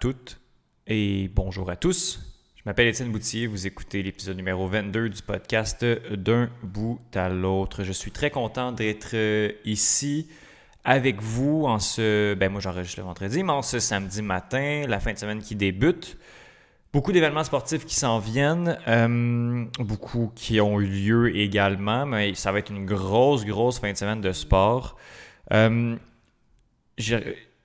Toutes et bonjour à tous. Je m'appelle Étienne Boutier, vous écoutez l'épisode numéro 22 du podcast D'un bout à l'autre. Je suis très content d'être euh, ici avec vous en ce, ben moi j'enregistre le vendredi, mais en ce samedi matin, la fin de semaine qui débute. Beaucoup d'événements sportifs qui s'en viennent, euh, beaucoup qui ont eu lieu également, mais ça va être une grosse, grosse fin de semaine de sport. Euh,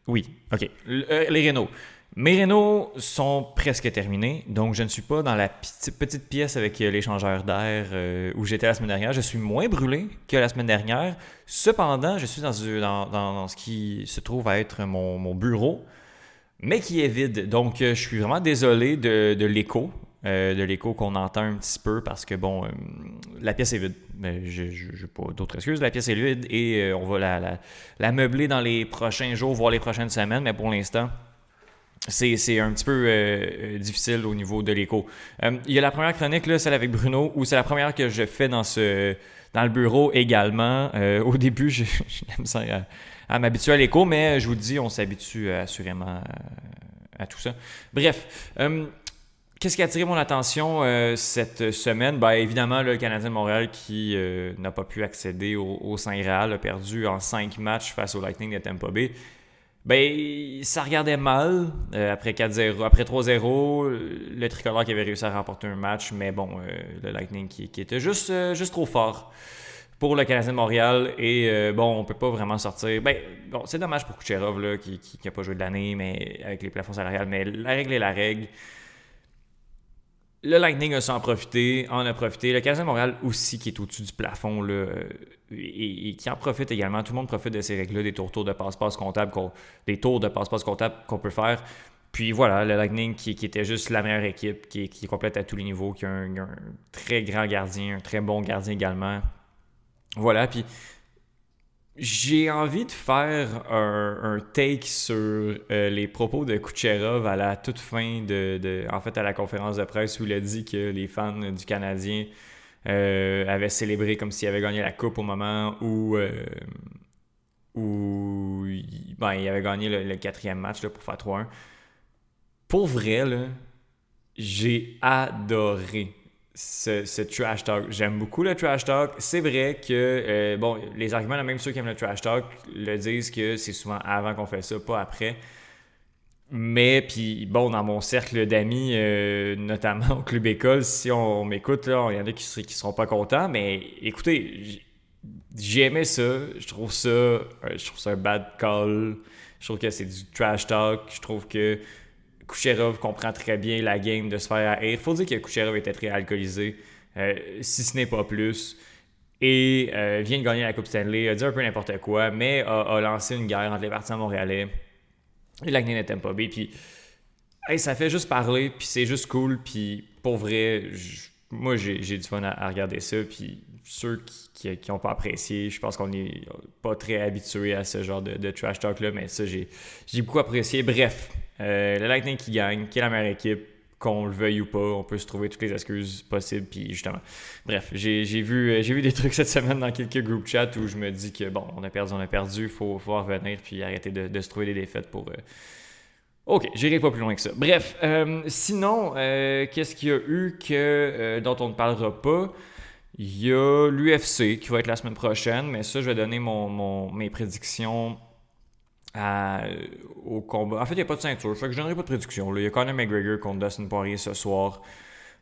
oui, OK. Les rénaux. Mes rénaux sont presque terminés, donc je ne suis pas dans la petite pièce avec euh, l'échangeur d'air euh, où j'étais la semaine dernière. Je suis moins brûlé que la semaine dernière. Cependant, je suis dans, ce qui se trouve être mon, bureau, mais qui est vide. Donc, je suis vraiment désolé de l'écho. Euh, de l'écho qu'on entend un petit peu parce que, bon, euh, la pièce est vide. Mais je n'ai pas d'autres excuses. La pièce est vide et euh, on va la, meubler dans les prochains jours, voire les prochaines semaines. Mais pour l'instant, c'est un petit peu difficile au niveau de l'écho. Il y a la première chronique, là, celle avec Bruno, où c'est la première que je fais dans, ce, dans le bureau également. au début, j'aime ça à, m'habituer à l'écho, mais je vous dis, on s'habitue assurément à, tout ça. Bref. Qu'est-ce qui a attiré mon attention euh, cette semaine? Ben, évidemment, le Canadien de Montréal qui euh, n'a pas pu accéder au, Saint-Réal, a perdu en cinq matchs face au Lightning de Tampa Bay. Ben, ça regardait mal euh, après 4-0, après 3-0. Le tricolore qui avait réussi à remporter un match, mais bon, le Lightning qui, était juste, juste trop fort pour le Canadien de Montréal. Et bon, on peut pas vraiment sortir. Ben, bon, c'est dommage pour Kucherov là, qui n'a pas joué de l'année, mais avec les plafonds salariales. Mais la règle est la règle. Le Lightning a s'en profité, en a profité. Le Canadien de Montréal aussi, qui est au-dessus du plafond, là, et, qui en profite également. Tout le monde profite de ces règles-là, des tours, de passe-passe comptable, des tours de passe-passe comptable qu'on peut faire. Puis voilà, le Lightning qui, était juste la meilleure équipe, qui, est complète à tous les niveaux, qui a un, très grand gardien, un très bon gardien également. Voilà, puis j'ai envie de faire un, take sur euh, les propos de Kucherov à la toute fin de, en fait, à la conférence de presse où il a dit que les fans du Canadien euh, avaient célébré comme s'il avait gagné la coupe au moment où, euh, où ben, il avait gagné le, quatrième match là, pour faire 3-1. Pour vrai, j'ai adoré ce, trash talk. J'aime beaucoup le trash talk. C'est vrai que, euh, bon, les arguments, même ceux qui aiment le trash talk, le disent que c'est souvent avant qu'on fait ça, pas après. Mais, puis, bon, dans mon cercle d'amis, euh, notamment au Club École, si on, m'écoute, il y en a qui ne seront pas contents. Mais écoutez, j'aimais ça. Je trouve ça, euh, je trouve ça un bad call. Je trouve que c'est du trash talk. Je trouve que Kucherov comprend très bien la game de se faire haïr. Il faut dire que Kucherov était très alcoolisé, euh, si ce n'est pas plus. Et vient de gagner la Coupe Stanley, a dit un peu n'importe quoi, mais a, lancé une guerre entre les partisans montréalais et l'Agné de Tampa Bay. Puis, ça fait juste parler, puis c'est juste cool. Puis, pour vrai, moi, j'ai du fun à, regarder ça. Puis, ceux qui n'ont pas apprécié, je pense qu'on n'est pas très habitué à ce genre de, de trash talk-là, mais ça, j'ai beaucoup apprécié. Bref, euh, le Lightning qui gagne, qui est la meilleure équipe, qu'on le veuille ou pas, on peut se trouver toutes les excuses possibles. Puis justement, bref, j'ai vu, euh, vu des trucs cette semaine dans quelques group chats où je me dis que bon, on a perdu, on a perdu, faut, faut revenir puis arrêter de, se trouver des défaites pour. Euh, ok, j'irai pas plus loin que ça. Bref, sinon, qu'est-ce qu'il y a eu que, dont on ne parlera pas? Il y a l'UFC qui va être la semaine prochaine, mais ça, je vais donner mon, mes prédictions au combat. En fait, il n'y a pas de ceinture, fait que je donnerai pas de prédiction. Il y a Conor McGregor contre Dustin Poirier ce soir.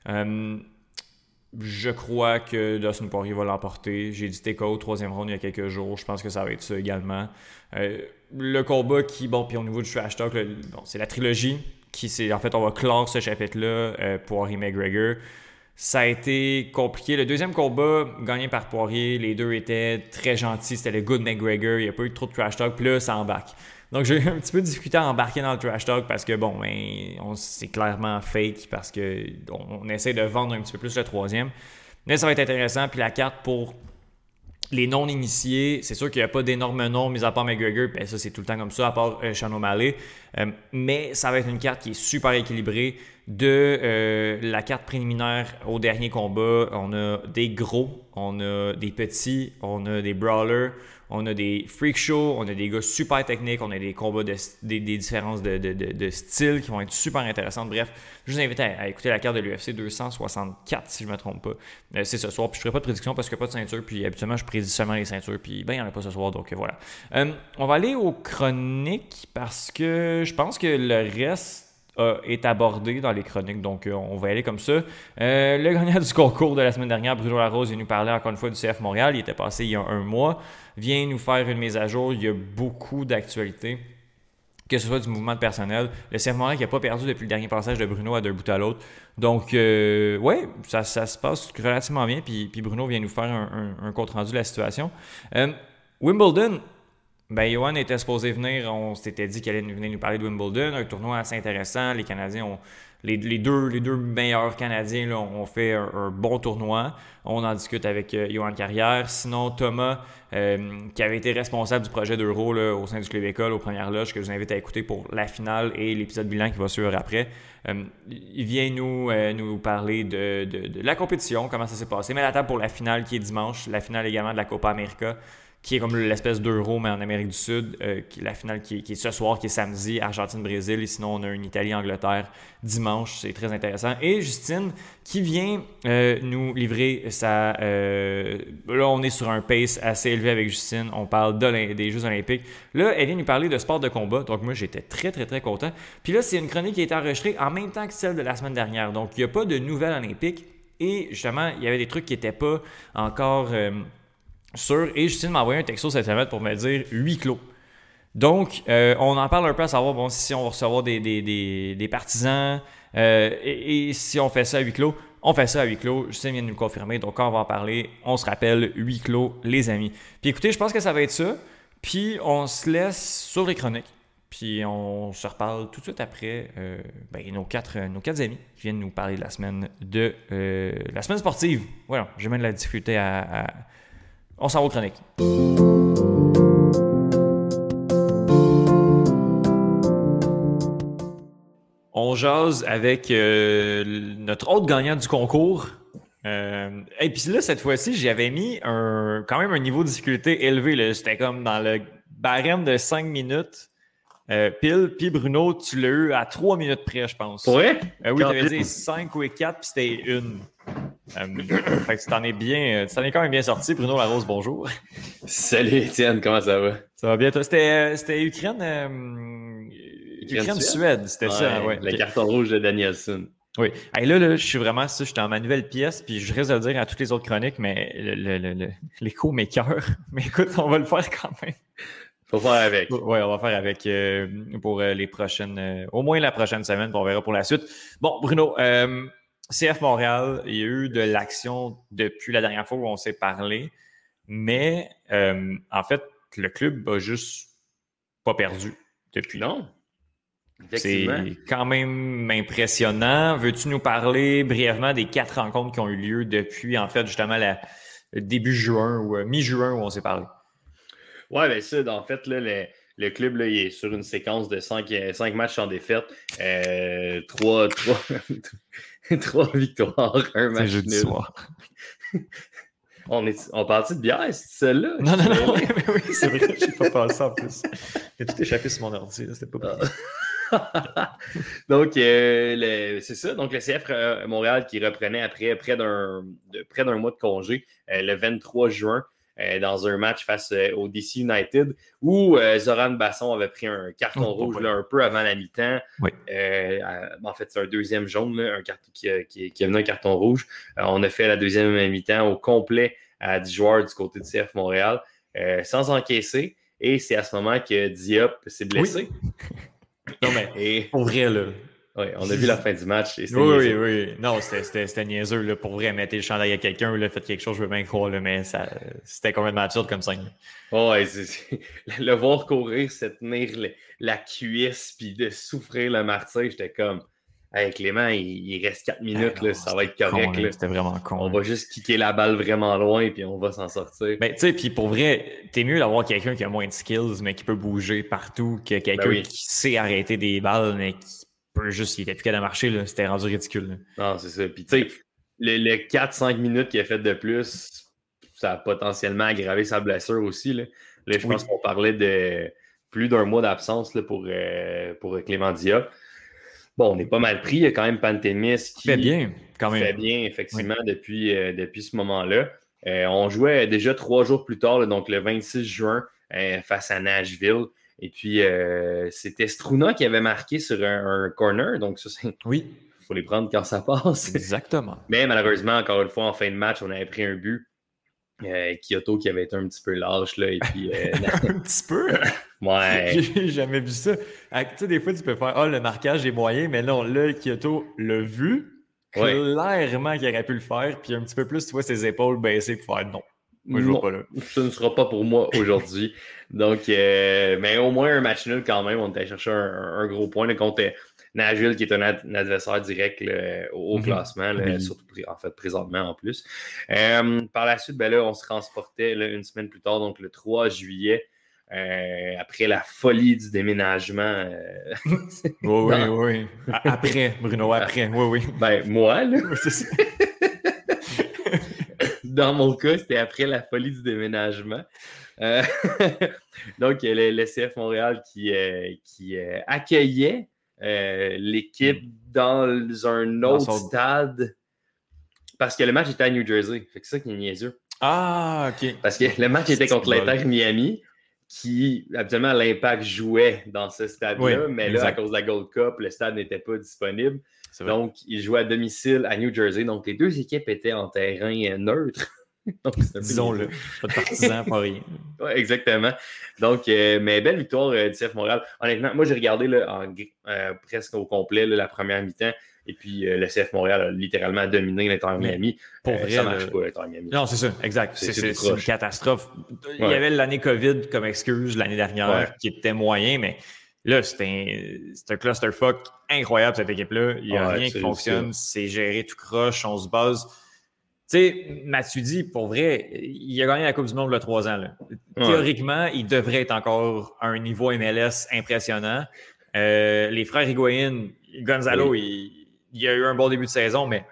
Euh, je crois que Dustin Poirier va l'emporter. J'ai dit TKO troisième round il y a quelques jours. Je pense que ça va être ça également. Euh, le combat qui, bon, puis au niveau du trash talk, bon, c'est la trilogie qui, c'est en fait, on va clore ce chapitre-là, euh, Poirier McGregor. Ça a été compliqué. Le deuxième combat, gagné par Poirier, les deux étaient très gentils. C'était le good McGregor. Il n'y a pas eu trop de trash talk. Puis là, ça embarque. Donc, j'ai eu un petit peu de difficulté à embarquer dans le trash talk parce que, bon, ben, c'est clairement fake parce qu'on on essaie de vendre un petit peu plus le troisième. Mais ça va être intéressant. Puis la carte pour les non-initiés, c'est sûr qu'il n'y a pas d'énormes noms, mis à part McGregor, ben ça c'est tout le temps comme ça, à part euh, Sean O'Malley. mais ça va être une carte qui est super équilibrée. De la carte préliminaire au dernier combat, on a des gros, on a des petits, on a des brawlers, on a des freak shows, on a des gars super techniques, on a des combats, de, des, différences de, de, style qui vont être super intéressantes. Bref, je vous invite à, écouter la carte de l'UFC 264 si je ne me trompe pas. Euh, c'est ce soir, puis je ne ferai pas de prédiction parce qu'il n'y a pas de ceinture, puis habituellement je prédis seulement les ceintures, puis ben il n'y en a pas ce soir, donc voilà. Euh, on va aller aux chroniques parce que je pense que le reste est abordé dans les chroniques. Donc, euh, on va aller comme ça. le gagnant du concours de la semaine dernière, Bruno Larose, il nous parlait encore une fois du CF Montréal. Il était passé il y a un mois vient nous faire une mise à jour. Il y a beaucoup d'actualités, que ce soit du mouvement de personnel. Le serment qui n'a pas perdu depuis le dernier passage de Bruno à deux bouts à l'autre. Donc, euh, ouais, ça, se passe relativement bien. Puis, puis, Bruno vient nous faire un, compte rendu de la situation. Euh, Wimbledon, ben, Johan était supposé venir. On s'était dit qu'il allait venir nous parler de Wimbledon, un tournoi assez intéressant. Les Canadiens ont les, deux, les deux meilleurs Canadiens ont fait un, bon tournoi. On en discute avec euh, Johan Carrière. Sinon, Thomas, euh, qui avait été responsable du projet d'Euro au sein du Club École aux premières loges, que je vous invite à écouter pour la finale et l'épisode bilan qui va suivre après. Euh, il vient nous, nous parler de, de, la compétition, comment ça s'est passé. Mais la table pour la finale qui est dimanche, la finale également de la Copa América qui est comme l'espèce d'euro, mais en Amérique du Sud, euh, la finale qui est, ce soir, qui est samedi, Argentine-Brésil, et sinon on a une Italie-Angleterre dimanche, c'est très intéressant. Et Justine, qui vient euh, nous livrer sa... Euh, là, on est sur un pace assez élevé avec Justine, on parle des Jeux olympiques. Là, elle vient nous parler de sport de combat, donc moi j'étais très très très content. Puis là, c'est une chronique qui a été enregistrée en même temps que celle de la semaine dernière, donc il n'y a pas de nouvelles olympiques. Et justement, il y avait des trucs qui n'étaient pas encore sur, et Justine m'a envoyé un texto cette semaine pour me dire huis clos. Donc, euh, on en parle un peu à savoir bon, si on va recevoir des, des, partisans euh, et, si on fait ça à huis clos. On fait ça à huis clos. Justine vient de nous le confirmer. Donc, quand on va en parler, on se rappelle huis clos, les amis. Puis écoutez, je pense que ça va être ça. Puis on se laisse sur les chroniques. Puis on se reparle tout de suite après euh, ben, nos, quatre, nos quatre amis qui viennent nous parler de la semaine de la semaine sportive. Voilà, j'ai même de la difficulté à on s'en va aux chroniques. On jase avec euh, notre autre gagnant du concours. Euh, et puis là, cette fois-ci, j'avais mis un, quand même un niveau de difficulté élevé. C'était comme dans le barème de 5 minutes. Euh, pile, puis Bruno, tu l'as eu à 3 minutes près, je pense. Ouais? oui, tu avais dit 5 ou 4, puis c'était une. Euh, fait que tu t'en es bien, tu t'en es quand même bien sorti. Bruno Larose, bonjour. Salut Étienne, comment ça va? Ça va bien, toi? C'était, c'était Ukraine, euh, Ukraine-Suède, c'était ça, ouais. Le carton rouge de Danielson. Oui. Et là, là, je suis vraiment ça, je suis dans ma nouvelle pièce, puis je risque de le dire à toutes les autres chroniques, mais l'écho m'écœure. Mais écoute, on va le faire quand même. Faut faire avec. Oui, on va faire avec euh, pour les prochaines, au moins la prochaine semaine, puis on verra pour la suite. Bon, Bruno, CF Montréal, il y a eu de l'action depuis la dernière fois où on s'est parlé, mais euh, en fait, le club a juste pas perdu depuis. Non. C'est quand même impressionnant. Veux-tu nous parler brièvement des quatre rencontres qui ont eu lieu depuis, en fait, justement, la, début juin ou euh, mi-juin où on s'est parlé? Oui, bien ça, en fait, là, le, club là, il est sur une séquence de cinq, cinq matchs en défaite. Euh, trois, trois, Trois victoires, un match jeudi nul. Soir. on, est, on parle de bière, c'est celle-là? Non, non, non, mais oui, c'est vrai, j'ai pas pensé en plus. J'ai tout échappé sur mon ordi, c'était pas ah. Donc, euh, c'est ça. Donc, le CF euh, Montréal qui reprenait après près d'un mois de congé euh, le 23 juin. Euh, dans un match face euh, au DC United où euh, Zoran Basson avait pris un carton oh, rouge un peu avant la mi-temps. en fait, c'est un deuxième jaune, un carton qui, qui, qui, a venu un carton rouge. on a fait la deuxième mi-temps au complet à 10 joueurs du côté du CF Montréal sans encaisser. Et c'est à ce moment que Diop s'est blessé. non, mais et... pour vrai, là, oui, on a vu la fin du match. oui, oui, oui. Non, c'était niaiseur. Là, pour vrai, mettre le chandail à quelqu'un, fait quelque chose, je veux bien croire, là, mais c'était complètement absurde comme ça. ouais, le voir courir, se tenir la cuisse, puis de souffrir le martyr, j'étais comme, Hey, Clément, il, reste 4 minutes, là, ça va être correct. C'était vraiment con. On va juste kicker la balle vraiment loin, puis on va s'en sortir. Ben, tu sais, puis pour vrai, t'es mieux d'avoir quelqu'un qui a moins de skills, mais qui peut bouger partout, que quelqu'un ben qui sait arrêter des balles, mais qui juste, il était plus qu'à de marcher, c'était rendu ridicule. Non, c'est ça. Puis, tu sais, le, 4-5 minutes qu'il a fait de plus, ça a potentiellement aggravé sa blessure aussi. Là, là je pense qu'on parlait de plus d'un mois d'absence pour, euh, pour Clément Diop. Bon, on est pas mal pris. Il y a quand même Pantémis qui fait bien, quand même. fait bien, effectivement, depuis, euh, depuis ce moment-là. Euh, on jouait déjà trois jours plus tard, donc le 26 juin, face à Nashville. Et puis, c'était Struna qui avait marqué sur un, corner. Donc, ça, c'est. Oui. Il faut les prendre quand ça passe. Exactement. Mais malheureusement, encore une fois, en fin de match, on avait pris un but. Kyoto qui avait été un petit peu lâche, là, et puis... un petit peu? Ouais. J'ai jamais vu ça. Ah, tu sais, des fois, tu peux faire Ah, le marquage est moyen, mais non, là, Kyoto l'a vu. Clairement qu'il aurait pu le faire. Puis un petit peu plus, tu vois ses épaules baisser pour faire non. Moi, je ne pas là. Ce ne sera pas pour moi aujourd'hui. Donc, euh, mais au moins un match nul quand même. On était chercher un, gros point contre Nashville, qui est un, adversaire direct au, mhm. classement, surtout en fait présentement en plus. Euh, par la suite, ben là, on se transportait une semaine plus tard, donc le 3 juillet. Euh, après la folie du déménagement. Euh, oui, oui, oui. Après, Bruno, après. Oui, oui. Ben, moi, là. Dans mon cas, c'était après la folie du déménagement. Euh, donc, le, le, CF Montréal qui, qui accueillait l'équipe hmm. dans un autre stade parce que le match était à New Jersey. c'est ça qui est niaiseux. Ah, OK. Parce que le match était contre l'Inter Miami qui, habituellement, l'Impact jouait dans ce stade-là, mais là, à cause de la Gold Cup, le stade n'était pas disponible. Donc, il jouait à domicile à New Jersey. Donc, les deux équipes étaient en terrain neutre. Disons-le, pas de partisans, pas rien. Ouais, exactement. Donc, euh, mais belle victoire euh, du CF Montréal. Honnêtement, moi, j'ai regardé là, euh, presque au complet la première mi-temps. Et puis, le CF Montréal a littéralement dominé l'Inter Miami. Pour vrai, ça marche pas, l'Inter Miami. Non, c'est ça, exact. C'est une catastrophe. Il y avait l'année COVID comme excuse l'année dernière qui était moyen, mais là, c'est un, un clusterfuck incroyable, cette équipe-là. Il n'y a rien qui fonctionne. C'est géré tout croche. On se base tu sais, Matuidi, pour vrai, il a gagné la Coupe du Monde il y a trois ans. Théoriquement, il devrait être encore à un niveau MLS impressionnant. Euh, les frères Higuain, Gonzalo, il, a eu un bon début de saison, mais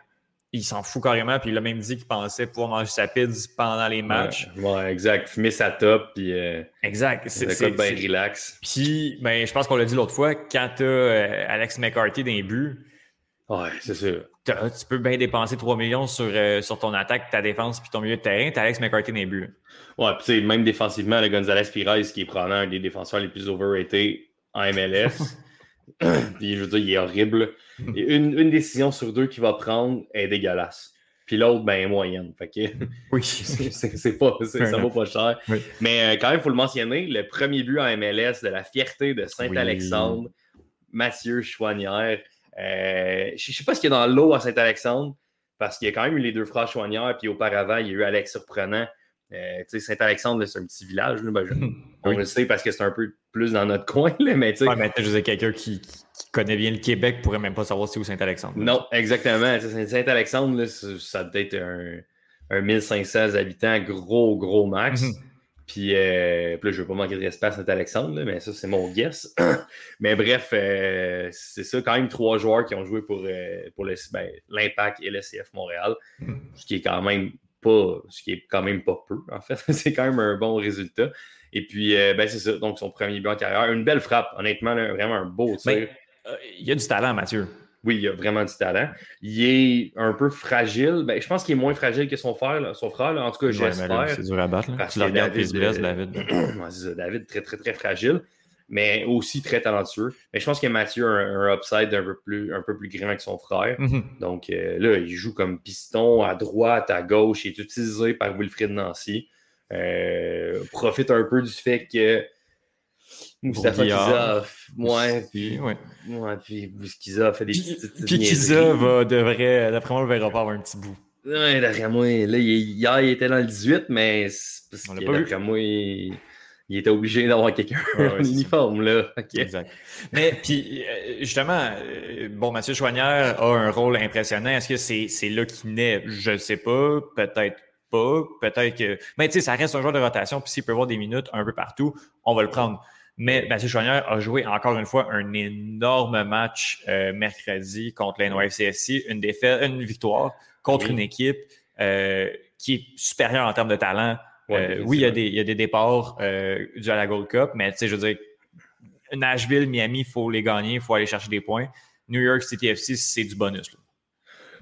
il s'en fout carrément. Puis il a même dit qu'il pensait pouvoir manger sa pizza pendant les matchs. Ouais, exact. Fumer sa top, puis. Euh, exact. C'est bien relax. Puis, ben, je pense qu'on l'a dit l'autre fois, quand tu as euh, Alex McCarthy les buts. Ouais, c'est sûr tu peux bien dépenser 3 millions sur, euh, sur ton attaque, ta défense puis ton milieu de terrain. Tu Alex McCarthy dans les buts. Ouais, puis même défensivement, le Gonzalez Pires, qui est probablement un des défenseurs les plus overrated en MLS. puis je veux dire, il est horrible. Et une, décision sur deux qu'il va prendre est dégueulasse. Puis l'autre, ben, moyenne. Fait que, oui. c'est pas, ça vaut pas cher. Mais euh, quand même, il faut le mentionner, le premier but en MLS de la fierté de Saint-Alexandre, Mathieu Chouanière. Euh, je ne sais pas ce qu'il y a dans l'eau à Saint-Alexandre, parce qu'il y a quand même eu les deux frères Chouanières, puis auparavant, il y a eu Alex Surprenant. Euh, Saint-Alexandre, c'est un petit village. Ben, on le sait parce que c'est un peu plus dans notre coin. mais tu sais. je quelqu'un qui, connaît bien le Québec pourrait même pas savoir c'est où Saint-Alexandre. Non, exactement. Saint-Alexandre, ça doit être un, un 1500 habitants, gros, gros max. Mhm. Puis, euh, là, je ne veux pas manquer de respect à Saint-Alexandre, mais ça, c'est mon guess. mais bref, euh, c'est ça, quand même trois joueurs qui ont joué pour, euh, pour ben, l'Impact et le CF Montréal, ce qui est quand même pas ce qui est quand même pas peu, en fait. c'est quand même un bon résultat. Et puis, ben, c'est ça, donc son premier but en carrière. Une belle frappe, honnêtement, vraiment un beau tir. Il y a du talent, Mathieu. Oui, il a vraiment du talent. Il est un peu fragile. Ben, je pense qu'il est moins fragile que son frère. Son frère En tout cas, j'espère. c'est dur à battre. Parce tu David, David. Euh, David, très, très, très fragile, mais aussi très talentueux. Mais je pense que Mathieu a un, upside un peu plus, un peu plus grand que son frère. Mm-hmm. Donc euh, là, il joue comme piston à droite, à gauche. Il est utilisé par Wilfried Nancy. Euh, profite un peu du fait que Mustafa Kiza, ouais, puis, ouais. ouais, puis Kiza a fait des petites. Puis Kiza va, devrait, d'après moi, le verra pas avoir un petit bout. Ouais, d'après moi, là, hier, il était dans le 18, mais parce que d'après moi, il, il était obligé d'avoir quelqu'un en uniforme, là. Exact. Mais, puis, euh, justement, euh, bon, Mathieu Chouanière a un rôle impressionnant. Est-ce que c'est là qu'il naît? Je ne sais pas. Peut-être pas. Peut-être que. Mais, tu sais, ça reste un joueur de rotation. Puis, s'il peut avoir des minutes un peu partout, on va le prendre. Mais Mathieu Chouanière a joué encore une fois un énorme match euh, mercredi contre NYCFC, une défaite, une victoire contre une équipe qui est supérieure en termes de talent euh, oui, il y, a des, il y, a des, départs euh, à la Gold Cup, mais tu sais, je veux dire, Nashville, Miami, il faut les gagner, il faut aller chercher des points. New York City FC, c'est du bonus. Là.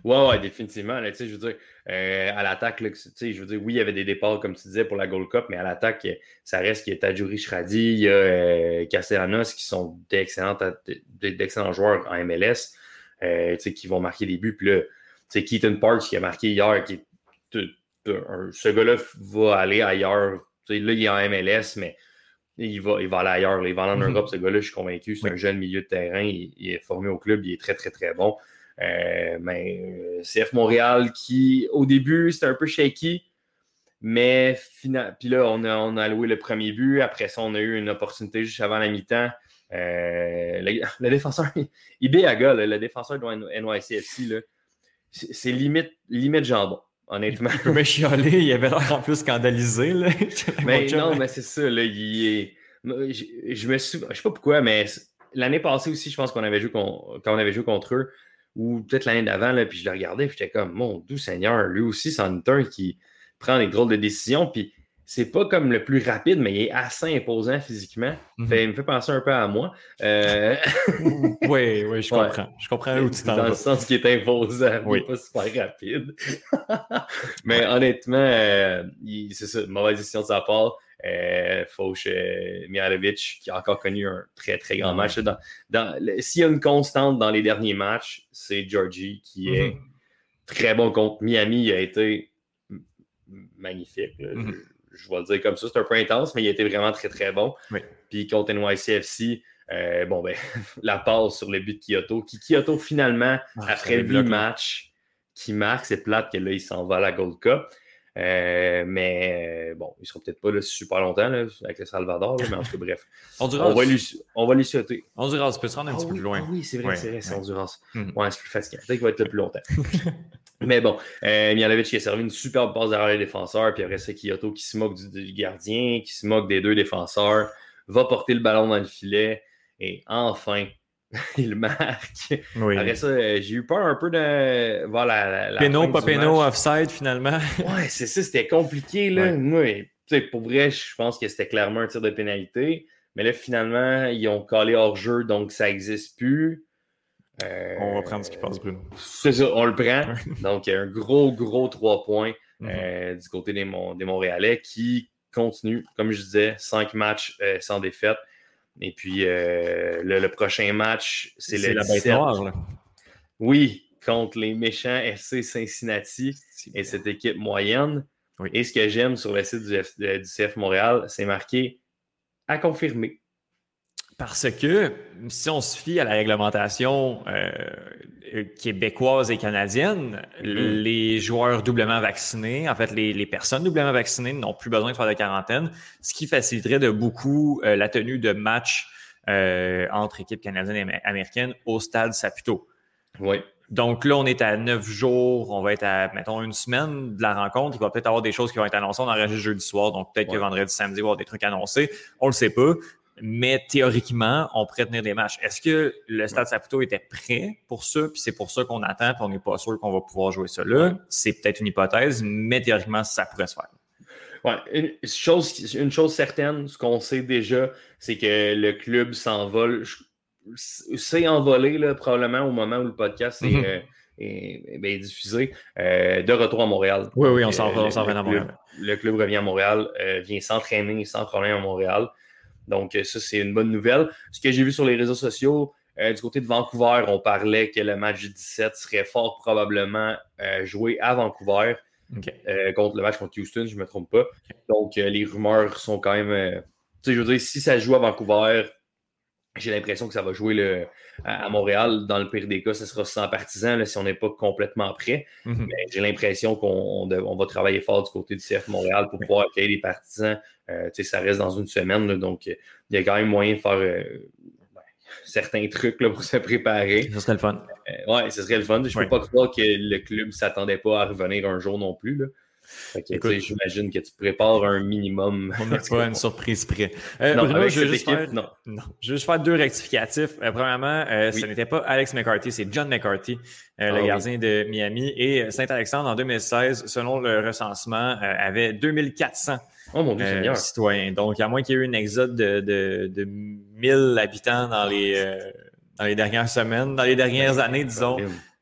Ouais, ouais, définitivement. Là, je veux dire, euh, à l'attaque, je veux dire, oui, il y avait des départs, comme tu disais, pour la Gold Cup, mais à l'attaque, ça reste qu'il y a Tajuri Shradi, il y a euh, Castellanos qui sont d'excellents joueurs en MLS, euh, qui vont marquer des buts. Puis là, Keaton Parks qui a marqué hier, qui est ce gars-là va aller ailleurs. là, il est en MLS, mais il va, il va aller ailleurs. Il va aller en mhm. Europe, ce gars-là, je suis convaincu. C'est un jeune milieu de terrain. Il, est formé au club. Il est très, très, très bon. Euh, mais euh, CF Montréal, qui, au début, c'était un peu shaky. Mais puis là, on a, on a alloué le premier but. Après ça, on a eu une opportunité juste avant la mi-temps. Euh, le, défenseur, Ibeaga, le défenseur de NYCFC, c'est limite, limite jambon honnêtement. Il peut chialer, il avait l'air en plus scandalisé. Là. mais non, mais c'est ça. Là, il est... je, me suis... Je sais pas pourquoi, mais l'année passée aussi, je pense qu'on avait joué quand on avait joué contre eux, ou peut-être l'année d'avant, puis je le regardais, puis j'étais comme, mon doux Seigneur, lui aussi, c'en est un qui prend des drôles de décisions, puis c'est pas comme le plus rapide, mais il est assez imposant physiquement. Mhm. il me fait penser un peu à moi. Euh, oui, oui, je comprends. Je comprends où tu t'en Dans le sens qu'il est imposant, oui. pas super rapide. mais honnêtement, euh, c'est ça, mauvaise décision de sa part. Euh, Fauche euh, qui a encore connu un très, très grand match. S'il y a une constante dans les derniers matchs, c'est Georgie qui est mhm. très bon contre Miami. Il a été magnifique. Mhm je vais le dire comme ça, c'est un peu intense, mais il a été vraiment très, très bon. Puis contre NYCFC, euh, bon, ben, la passe sur le but de Kyoto, qui Kyoto, finalement, ah, après le match, qui marque, c'est plate que là, il s'en va à la Gold Cup. Euh, mais euh, bon, il ne sera peut-être pas là super longtemps là, avec le Salvador, mais en tout cas, bref. on, va lui, on va lui souhaiter. Honduras peut se rendre un petit peu plus loin. Ah oui, c'est vrai, c'est vrai, c'est Honduras. Mm. Ouais, c'est plus fatigant. Peut-être qu'il va être là plus longtemps. Mais bon, euh, qui a servi une superbe passe derrière les défenseurs, puis après ça, Kyoto qui se moque du, gardien, qui se moque des deux défenseurs, va porter le ballon dans le filet, et enfin, il marque. Après ça, euh, j'ai eu peur un peu de voir la. la Péno, pas Péno, offside finalement. ouais, c'est ça, c'était compliqué. Là. Ouais. pour vrai, je pense que c'était clairement un tir de pénalité. Mais là, finalement, ils ont collé hors jeu, donc ça n'existe plus. Euh, on va prendre ce qui passe, Bruno. C'est ça, on le prend. Donc, il y a un gros, gros trois points mhm. euh, du côté des, Montréalais qui continue, comme je disais, cinq matchs euh, sans défaite. Et puis, le, prochain match, c'est le la bête noire, Oui, contre les méchants FC Cincinnati et cette équipe moyenne. Et ce que j'aime sur le site du, du CF Montréal, c'est marqué à confirmer. Parce que si on se fie à la réglementation euh, québécoise et canadienne, mm-hmm. les joueurs doublement vaccinés, en fait, les, personnes doublement vaccinées n'ont plus besoin de faire de quarantaine, ce qui faciliterait de beaucoup euh, la tenue de matchs euh, entre équipes canadiennes et américaines au stade Saputo. Oui. Donc là, on est à neuf jours, on va être à, mettons, une semaine de la rencontre. Il va peut-être avoir des choses qui vont être annoncées. On enregistre jeudi soir, donc peut-être que vendredi, samedi, il va y avoir des trucs annoncés. On le sait pas mais théoriquement, on pourrait tenir des matchs. Est-ce que le Stade Saputo était prêt pour ça, puis c'est pour ça qu'on attend, puis on n'est pas sûr qu'on va pouvoir jouer ça là? C'est peut-être une hypothèse, mais théoriquement, ça pourrait se faire. Ouais, une chose, une chose certaine, ce qu'on sait déjà, c'est que le club s'envole, s'est envolé là, probablement au moment où le podcast est, mm-hmm. euh, ben, diffusé, euh, de retour à Montréal. Oui, oui, on s'en va, à Montréal. le club revient à Montréal, euh, vient s'entraîner sans problème à Montréal. Donc, euh, ça, c'est une bonne nouvelle. Ce que j'ai vu sur les réseaux sociaux, euh, du côté de Vancouver, on parlait que le match du 17 serait fort probablement euh, joué à Vancouver contre le match contre Houston, je ne me trompe pas. Donc, les rumeurs sont quand même. tu sais, je veux dire, si ça joue à Vancouver, j'ai l'impression que ça va jouer le, à, Montréal. Dans le pire des cas, ce sera sans partisans si on n'est pas complètement prêt. Mhm. Mais j'ai l'impression qu'on va travailler fort du côté du CF Montréal pour pouvoir accueillir les partisans. Euh, ça reste dans une semaine, donc il y a quand même moyen de faire euh, ben, certains trucs là, pour se préparer. Ce serait le fun. Euh, ouais, ce serait le fun. Je ne peux pas croire que le club ne s'attendait pas à revenir un jour non plus. Là. J'imagine que tu prépares un minimum. On n'a pas une surprise près. Euh, non, je veux juste faire, non. Je veux juste faire deux rectificatifs. Euh, premièrement, euh, ce n'était pas Alex McCarthy, c'est John McCarthy, le ah gardien de Miami. Et Saint-Alexandre, en 2016, selon le recensement, avait 2400 oh, mon Dieu, citoyens. Donc, à moins qu'il y ait eu un exode de, de, de 1000 habitants dans les, dans les dernières semaines, dans les dernières années, disons.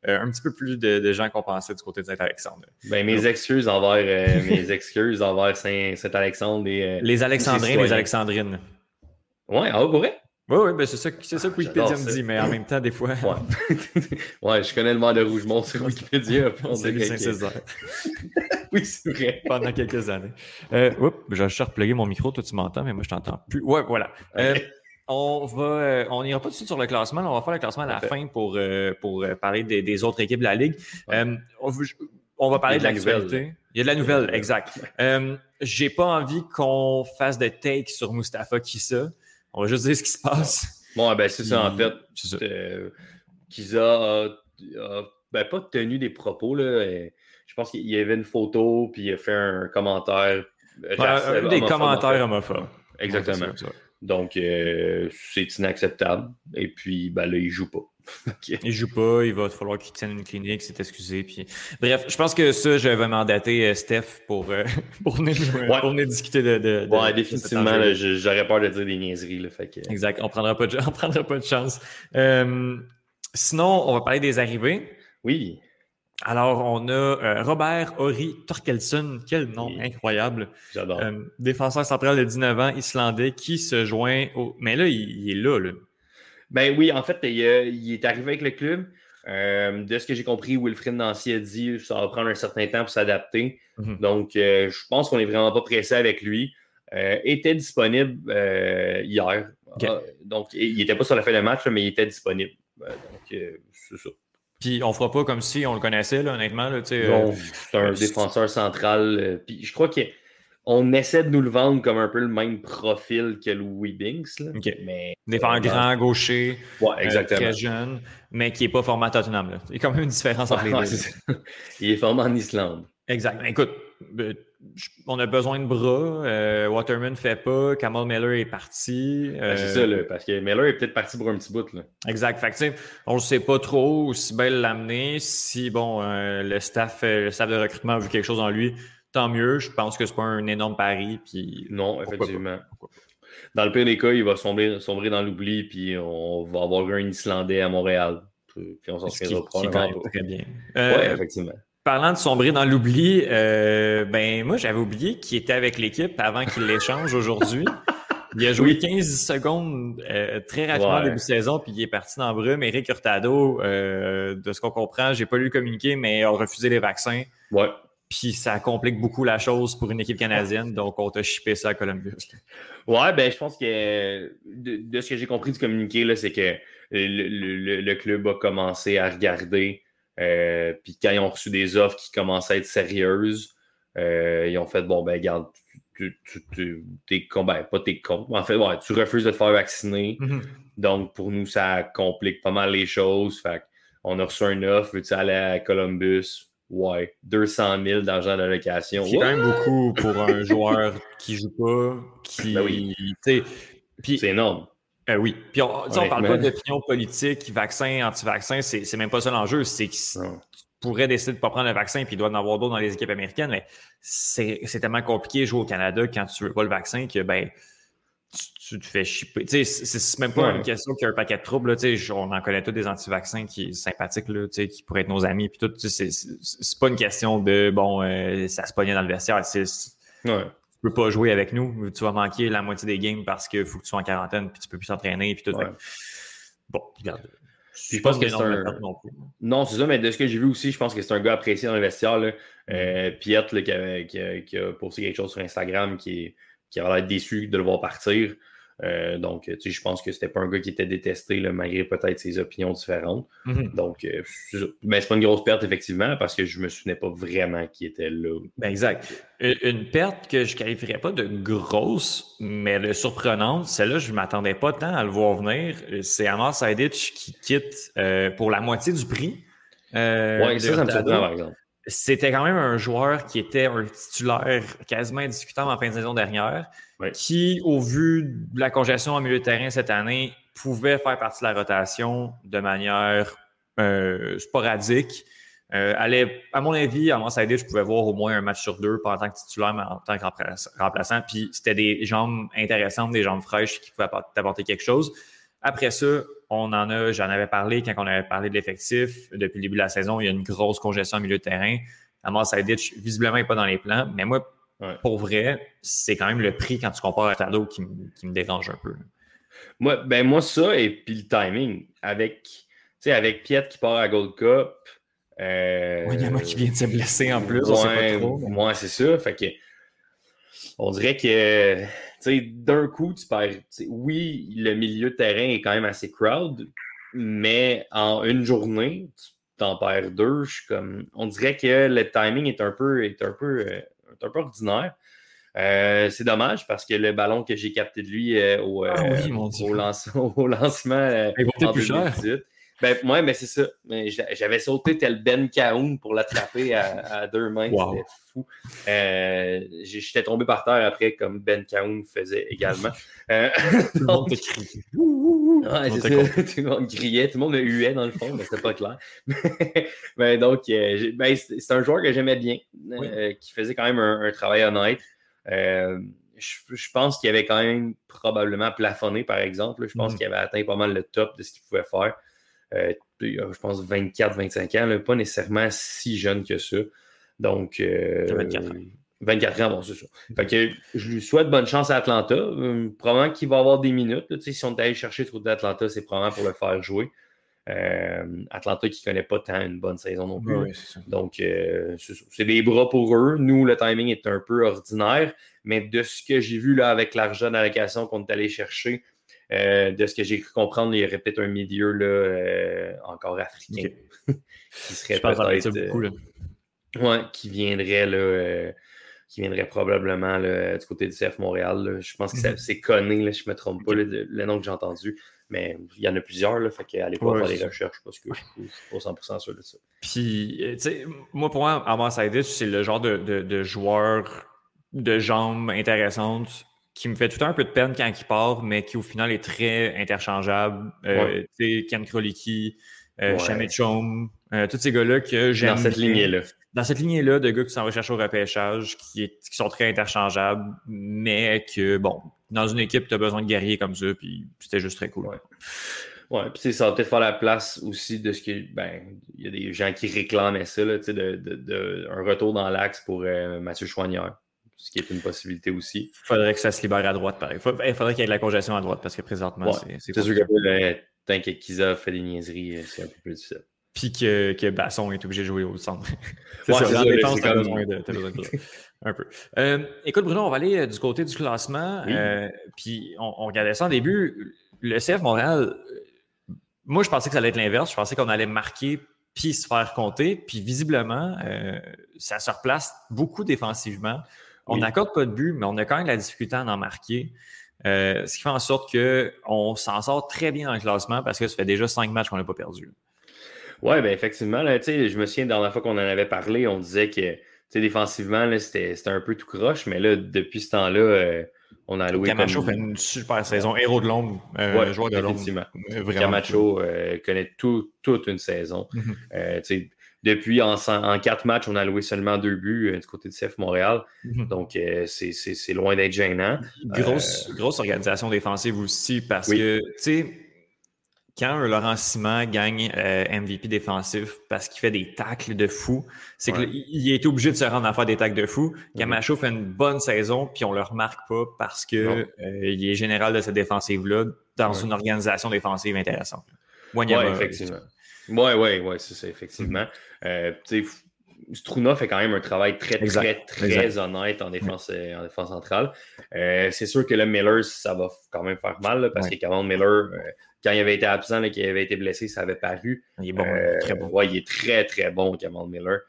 Euh, un petit peu plus de, gens qu'on pensait du côté de Saint-Alexandre. Ben, mes excuses envers euh, mes excuses envers Saint-Alexandre et. Euh, les Alexandrins, les Alexandrines. Ouais, ah, pour vrai? Oui, oui, ben c'est ça, c'est ça que Wikipédia me dit, mais en même temps, des fois. Ouais, ouais je connais le maire de Rougemont sur Wikipédia. Oui, c'est vrai. Pendant quelques années. Euh, oups, j'ai replugué mon micro, toi tu m'entends, mais moi je t'entends plus. Ouais, voilà. On va, euh, on n'ira pas tout de suite sur le classement. on va faire le classement à la fin pour, euh, pour euh, parler des, autres équipes de la Ligue. on, va parler de l'actualité. Il y a de la nouvelle, exact. J'ai pas envie qu'on fasse de take sur Mustapha Kissa. On va juste dire ce qui se passe. Bon, ben c'est ça en fait. Kissa a, ben, pas tenu des propos. Là, je pense qu'il y avait une photo, puis il a fait un commentaire. des commentaires homophobes. Exactement. Donc, euh, c'est inacceptable. Et puis, ben là, il joue pas. Il Il joue pas, il va falloir qu'il tienne une clinique, c'est excusé. Puis... Bref, je pense que ça, je vais mandater euh, Steph pour, euh, pour, venir, discuter de. de, ouais, définitivement, j'aurais peur de dire des niaiseries. Là, fait Exact, on prendra pas de, on prendra pas de chance. sinon, on va parler des arrivées. Oui. Alors, on a euh, Robert Ori Torkelson, quel nom incroyable. J'adore. Euh, défenseur central de 19 ans, islandais, qui se joint au. Mais là, il, est là, là. Ben oui, en fait, il, est arrivé avec le club. Euh, de ce que j'ai compris, Wilfried Nancy a dit ça va prendre un certain temps pour s'adapter. Mhm. Donc, je pense qu'on n'est vraiment pas pressé avec lui. était disponible hier. Ah, donc, il n'était pas sur la fin de match, mais il était disponible. donc, c'est ça. Puis on fera pas comme si on le connaissait, là, honnêtement. Là, euh, c'est un défenseur central. Euh, puis je crois qu'on essaie de nous le vendre comme un peu le même profil que Louis Binks. Là, mais, Défenseur grand, gaucher, ouais, exactement. très jeune, mais qui n'est pas formé à Tottenham. Il y a quand même une différence entre les deux. Il est formé en Islande. Exact. Écoute, on a besoin de bras. Euh, Waterman ne fait pas. Kamal Miller est parti. Ben, c'est ça, là, parce que Miller est peut-être parti pour un petit bout. Là. Exact. Fait on ne sait pas trop aussi bien l'amener. Si bon, euh, le, staff, euh, le staff de recrutement a vu quelque chose en lui, tant mieux. Je pense que ce n'est pas un énorme pari. Puis... Non, effectivement. Dans le pire des cas, il va sombrer, sombrer dans l'oubli, puis on va avoir un Islandais à Montréal. Puis on s'en souviendra Très bien. oui, effectivement. Parlant de sombrer dans l'oubli, euh, ben moi j'avais oublié qu'il était avec l'équipe avant qu'il l'échange aujourd'hui. Il a joué 15 secondes euh, très rapidement au début de saison, puis il est parti dans le brume. Eric Hurtado, euh, de ce qu'on comprend, j'ai pas lu le communiqué, mais a refusé les vaccins. Ouais. Puis ça complique beaucoup la chose pour une équipe canadienne, donc on t'a chippé ça à Columbus. Ouais, ben je pense que de, ce que j'ai compris du communiqué, c'est que le, club a commencé à regarder euh, puis quand ils ont reçu des offres qui commençaient à être sérieuses, euh, ils ont fait bon, ben, regarde, tu, t'es con, ben, pas t'es con. En fait, ouais, tu refuses de te faire vacciner. Mm-hmm. Donc, pour nous, ça complique pas mal les choses. Fait on a reçu une offre, veux-tu aller à Columbus? Ouais, 200 000 d'argent d'allocation. C'est quand même beaucoup pour un joueur qui joue pas, qui. Ben oui. C'est énorme. Euh, oui. Puis on ne parle pas d'opinion politique, vaccin, anti-vaccin, c'est même pas ça l'enjeu. C'est que tu pourrais décider de ne pas prendre le vaccin puis il doit en avoir d'autres dans les équipes américaines, mais c'est tellement compliqué de jouer au Canada quand tu veux pas le vaccin que ben tu, te fais chipper. C'est même pas une question qu'il y a un paquet de troubles. Là, on en connaît tous des anti-vaccins qui sont sympathiques, là, qui pourraient être nos amis. Puis tout, c'est pas une question de bon, euh, ça se pognait dans le vestiaire. Ouais peux pas jouer avec nous, tu vas manquer la moitié des games parce qu'il faut que tu sois en quarantaine puis tu peux plus s'entraîner puis tout. Bon, regarde. je pense que c'est un... Non, c'est ça, mais de ce que j'ai vu aussi, je pense que c'est un gars apprécié dans le vestiaire. Là. Euh, mm. Piet, qui, a, qui, a, posté quelque chose sur Instagram qui, qui a l'air déçu de le voir partir. Euh, donc, tu sais, je pense que c'était pas un gars qui était détesté, là, malgré peut-être ses opinions différentes. Mhm. Donc, euh, c'est ça. mais c'est pas une grosse perte, effectivement, parce que je me souvenais pas vraiment qui était là. Ben, exact. Une, une perte que je qualifierais pas de grosse, mais de surprenante, celle-là, je m'attendais pas tant à le voir venir. C'est Amar Saidic qui quitte euh, pour la moitié du prix. Euh, ouais, de ça, ça me surprend, par exemple. C'était quand même un joueur qui était un titulaire quasiment indiscutable en fin de saison dernière, qui, au vu de la congestion en milieu de terrain cette année, pouvait faire partie de la rotation de manière euh, sporadique. Euh, allait, à mon avis, à mon side, je pouvais voir au moins un match sur deux, pas en tant que titulaire, mais en tant que remplaç- remplaçant. Puis c'était des jambes intéressantes, des jambes fraîches qui pouvaient apport- t'apporter quelque chose. Après ça, on en a, j'en avais parlé quand on avait parlé de l'effectif. Depuis le début de la saison, il y a une grosse congestion au milieu de terrain. Amar Saidic, visiblement, n'est pas dans les plans. Mais moi, Ouais. pour vrai, c'est quand même le prix quand tu compares à Tado qui, me- qui me dérange un peu. Moi, ben moi, ça, et puis le timing. Avec, avec Piet qui part à Gold Cup. Euh, Wanyama qui vient de se blesser en plus, ouais, mais- ouais, c'est ça. Fait que, on dirait que, d'un coup, tu perds. Oui, le milieu de terrain est quand même assez crowd, mais en une journée, tu t'en perds deux. Je suis comme, on dirait que le timing est un peu, est un peu, euh, est un peu ordinaire. Euh, c'est dommage parce que le ballon que j'ai capté de lui euh, au, Ah oui, au, lancement, au lancement en plus cher. 2018. Ben, ouais, mais c'est ça. Mais J'avais sauté tel Ben Cahoun pour l'attraper à, à deux mains. Wow. C'était fou. Euh, J'étais tombé par terre après, comme Ben Cahoun faisait également. Euh, Tout le monde crie. Ouais, Tout le monde ça. Tout le monde criait, tout le monde me huait dans le fond, mais c'était pas clair. mais donc, euh, ben, c'est un joueur que j'aimais bien, euh, qui faisait quand même un, un travail honnête. Je, je pense qu'il avait quand même probablement plafonné, par exemple. Je pense Mhm. qu'il avait atteint pas mal le top de ce qu'il pouvait faire. Euh, je pense 24-25 ans, là, pas nécessairement si jeune que ça. Donc, euh, Il a 24 ans. 24 ans, bon, c'est ça. Fait que je lui souhaite bonne chance à Atlanta. Euh, probablement qu'il va avoir des minutes. là. Si on est allé chercher du côté d'Atlanta, c'est probablement pour le faire jouer. Euh, Atlanta qui ne connaît pas tant une bonne saison non plus. Oui. Donc, euh, c'est des bras pour eux. Nous, le timing est un peu ordinaire, mais de ce que j'ai vu là avec l'argent d'allocation qu'on est allé chercher, euh, de ce que j'ai cru comprendre, il y aurait peut-être un milieu là, euh, encore africain qui serait peut-être. euh, ouais, qui viendrait là. euh, qui viendrait probablement là, du côté du CF Montréal. là. Je pense que ça- Mhm. c'est connu, je ne me trompe pas, le nom que j'ai entendu. Mais il y en a plusieurs, là, fait qu'allez pas Ouais, faire c'est des ça. recherches parce que je ne suis pas 100% sûr de ça. Puis, tu sais, moi, pour moi, Amar Saidic, c'est le genre de, de, de joueur de jambes intéressantes qui me fait tout le temps un peu de peine quand il part, mais qui au final est très interchangeable. Euh, Tu sais, Ken Kroliki, euh, Ouais. Chom, euh, tous ces gars-là que j'aime. Dans cette lignée-là. Dans cette lignée-là de gars qui s'en va chercher au repêchage, qui, est- qui sont très interchangeables, mais que, bon, dans une équipe, tu as besoin de guerriers comme ça, puis c'était juste très cool. Ouais. Ouais, puis ça va peut-être faire la place aussi de ce que. Ben, il y a des gens qui réclamaient ça, là, tu sais, de, de- de- un retour dans l'axe pour euh, Mathieu Chouanière, ce qui est une possibilité aussi. faudrait que ça se libère à droite, pareil. Il faudrait qu'il y ait de la congestion à droite, parce que présentement, Ouais, c'est- c'est sûr que tant que Kiza fait des niaiseries, euh, c'est un peu plus difficile. Puis que, que Basson est obligé de jouer au centre. c'est Ouais, ça, ça, défense, t'as besoin de, besoin. Un peu. Euh, écoute, Bruno, on va aller euh, du côté du classement. Oui. Euh, puis on, on regardait ça en début. Le CF Montréal, moi, je pensais que ça allait être l'inverse. Je pensais qu'on allait marquer puis se faire compter. Puis visiblement, euh, ça se replace beaucoup défensivement. On Oui. n'accorde pas de but, mais on a quand même la difficulté à en marquer. Euh, ce qui fait en sorte qu'on s'en sort très bien dans le classement parce que ça fait déjà cinq matchs qu'on n'a pas perdu. Oui, ben effectivement, là, je me souviens, dans la fois qu'on en avait parlé, on disait que défensivement, c'était c'était un peu tout croche, mais là, depuis ce temps-là, euh, on a alloué. Camacho comme- fait une super saison. Héros de l'ombre, euh, Ouais, joueur de l'ombre. Camacho euh, connaît tout- toute une saison. Mhm. Euh, depuis, en, quatre matchs, on a alloué seulement deux buts euh, du côté de CF Montréal. Mhm. Donc, euh, c'est- loin d'être gênant. Grosse, grosse organisation défensive aussi parce Oui. que, tu sais, quand un Laurent Simon gagne euh, MVP défensif parce qu'il fait des tacles de fou, c'est Ouais. qu'il été obligé de se rendre à faire des tacles de fou. Camacho fait une bonne saison, puis on le remarque pas parce que euh, il est général de cette défensive-là dans Ouais. une organisation défensive intéressante. Oui, effectivement. Oui, oui, oui, c'est ça, effectivement. Mhm. Euh, Struna fait quand même un travail très, très, très honnête en défense, euh, en défense centrale. Euh, c'est sûr que le Miller, ça va quand même faire mal parce que Cameron Miller, quand il avait été absent, qu'il avait été blessé, ça avait paru. Il est bon, très bon. Ouais, il est très, très bon, Cameron Miller.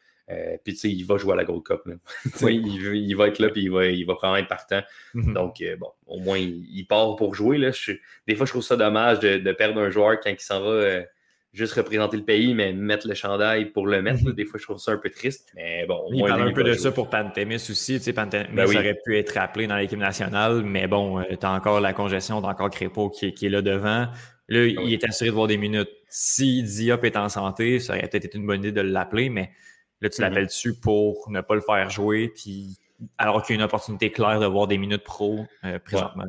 puis, tu sais, il va jouer à la Gold Cup. il, va être là, puis il va, il va probablement être partant. Mm-hmm. Donc, bon, au moins, il, part pour jouer. Là. des fois, je trouve ça dommage de, de perdre un joueur quand il s'en va juste représenter le pays, mais mettre le chandail pour le mettre. Mhm. des fois, je trouve ça un peu triste. Mais bon, il parle un peu de ça pour Pantémis aussi. Tu sais, Pantémis ben aurait pu être appelé dans l'équipe nationale, mais bon, euh, tu as encore la congestion, tu as encore Crépeau qui, est là devant. Là, ben il est assuré de voir des minutes. Si Diop est en santé, ça aurait peut-être été une bonne idée de l'appeler, mais là, tu mhm. l'appelles dessus pour ne pas le faire jouer, puis alors qu'il y a une opportunité claire de voir des minutes pro euh, présentement?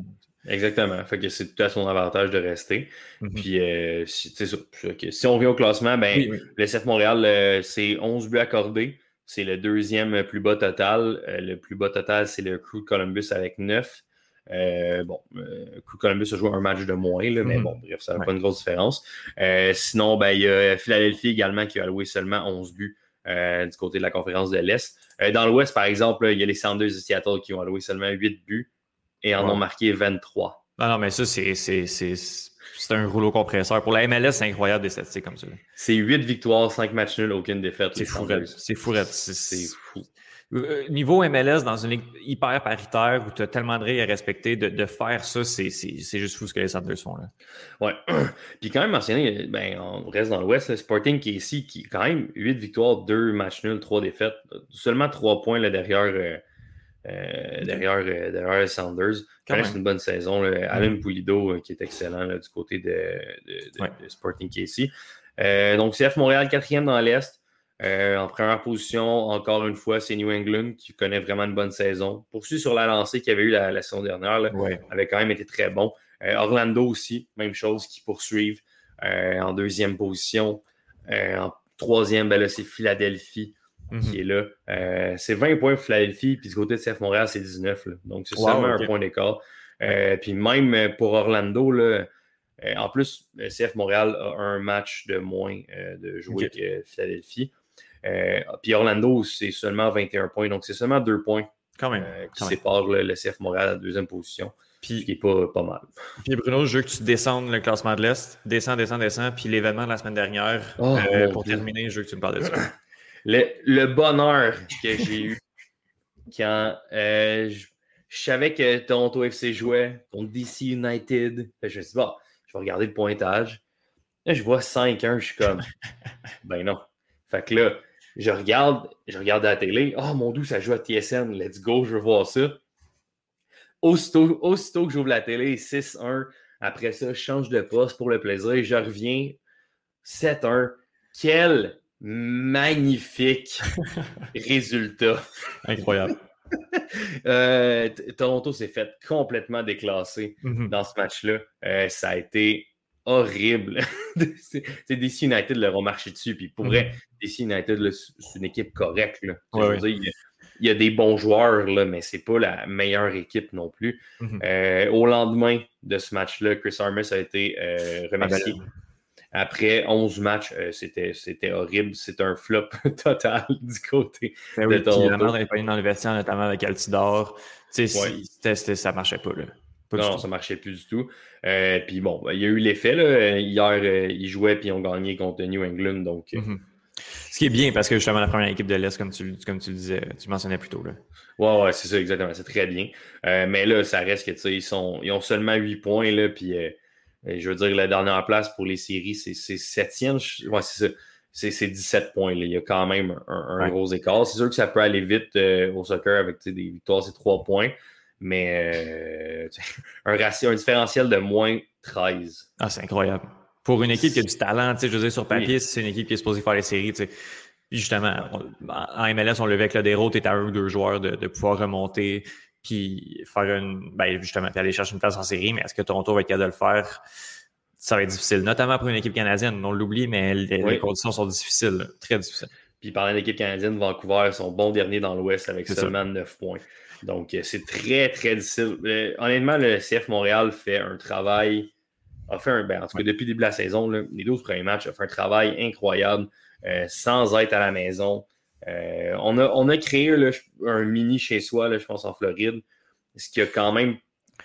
Exactement. Fait que c'est tout à son avantage de rester. Mhm. Puis, euh, si, si on vient au classement, ben, le 7 Montréal, euh, c'est 11 buts accordés. C'est le deuxième plus bas total. Euh, le plus bas total, c'est le Crew Columbus avec 9. bon, Crew Columbus a joué un match de moins, là, mais mhm. bon, bref, ça n'a pas une grosse différence. sinon, ben, il y a Philadelphie également qui a alloué seulement 11 buts du côté de la conférence de l'Est. dans l'Ouest, par exemple, il y a les Sanders de Seattle qui ont alloué seulement 8 buts et en ont marqué 23. Non, non, mais ça, c'est un rouleau compresseur. Pour la MLS, c'est incroyable des statistiques comme ça. C'est 8 victoires, 5 matchs nuls, aucune défaite. C'est fou. C'est fou. C'est fou. Euh, niveau MLS, dans une ligue hyper paritaire où tu as tellement de règles à respecter, de, faire ça, c'est juste fou ce que les Sanders font. Là. Ouais. Puis quand même mentionné, ben, on reste dans l'Ouest, le Sporting qui est ici, qui quand même 8 victoires, 2 matchs nuls, 3 défaites, seulement 3 points là, derrière. Euh, euh, derrière, euh, derrière Sanders. Quand c'est une bonne saison. Là. Alan. Poulido, euh, qui est excellent du côté de, de, Sporting Casey. donc, CF Montréal, quatrième dans l'Est. en première position, encore une fois, c'est New England qui connaît vraiment une bonne saison. Poursuit sur la lancée qu'il avait eu la, saison dernière, là, avait quand même été très bon. Orlando aussi, même chose, qui poursuivent en deuxième position. en troisième, ben c'est Philadelphie qui mhm. est là. Euh, c'est 20 points pour Philadelphie, puis du côté de CF Montréal, c'est 19. Donc, c'est seulement un point d'écart. Euh, puis même pour Orlando, là, euh, en plus, CF Montréal a un match de moins de jouer que Philadelphie. puis Orlando, c'est seulement 21 points. Donc, c'est seulement deux points quand même, qui séparent le, CF Montréal à la deuxième position. Puis, qui n'est pas, pas mal. Puis Bruno, je veux que tu descendes le classement de l'Est. Descends, descends, descends. Puis l'événement de la semaine dernière, oh, pour terminer, je veux que tu me parles de ça. le, bonheur que j'ai eu quand euh, je, savais que Toronto FC jouait contre DC United. Je me suis dit, bon, je vais regarder le pointage. Là, je vois 5-1, je suis comme, ben non. Fait que là, je regarde, je regarde à la télé. Oh mon dieu, ça joue à TSN, let's go, je veux voir ça. Aussitôt, aussitôt que j'ouvre la télé, 6-1. Après ça, je change de poste pour le plaisir. Je reviens 7-1. Quel magnifique résultat. Incroyable. Euh, Toronto s'est fait complètement déclasser mm-hmm. dans ce match-là. Euh, ça a été horrible. DC United leur ont marché dessus. Puis pour vrai, mm-hmm. DC United, c'est une équipe correcte. il, y a, des bons joueurs, là, mais c'est pas la meilleure équipe non plus. Mm-hmm. Euh, au lendemain de ce match-là, Chris Armas a été remercié. Ah, ben après 11 matchs, euh, c'était horrible. C'est un flop total du côté ben de Toronto. Il pas dans le vestiaire, notamment avec Altidor. Ouais. ça marchait pas. Là. non, ça marchait plus du tout. Euh, puis bon, il y a eu l'effet. Hier, euh, ils jouaient et ils ont gagné contre New England. Donc, mm-hmm. Ce qui est bien parce que justement, la première équipe de l'Est, comme tu, comme tu le disais, tu mentionnais plus tôt. Là. Ouais, ouais, c'est ça, exactement. C'est très bien. mais là, ça reste que ils, sont, ils ont seulement 8 points. Là, puis je veux dire, la dernière place pour les séries, c'est septième. Ouais, c'est ça. C'est 17 points. Il y a quand même un, gros écart. C'est sûr que ça peut aller vite euh, au soccer avec des victoires, c'est 3 points. Mais euh, un ratio, un différentiel de moins 13. Ah, c'est incroyable. Pour une équipe qui a du talent, je veux dire, sur papier, c'est une équipe qui est supposée faire les séries. Justement, en MLS, on le avec le déroute, tu es à un ou deux joueurs de, de pouvoir remonter puis faire une. Ben, justement, aller chercher une place en série, mais est-ce que Toronto va être capable de le faire? Ça va être difficile, notamment pour une équipe canadienne. On l'oublie, mais les, conditions sont difficiles, très difficiles. Puis parlant d'équipe canadienne, Vancouver sont bon dernier dans l'Ouest avec seulement 9 points. Donc, euh, c'est très, très difficile. Euh, honnêtement, le CF Montréal fait un travail, a fait un, ben, en tout cas, depuis le début de la saison, les 12 premiers matchs, a fait un travail incroyable euh, sans être à la maison. On, a, on a créé un mini chez soi, là, je pense, en Floride, ce qui a quand même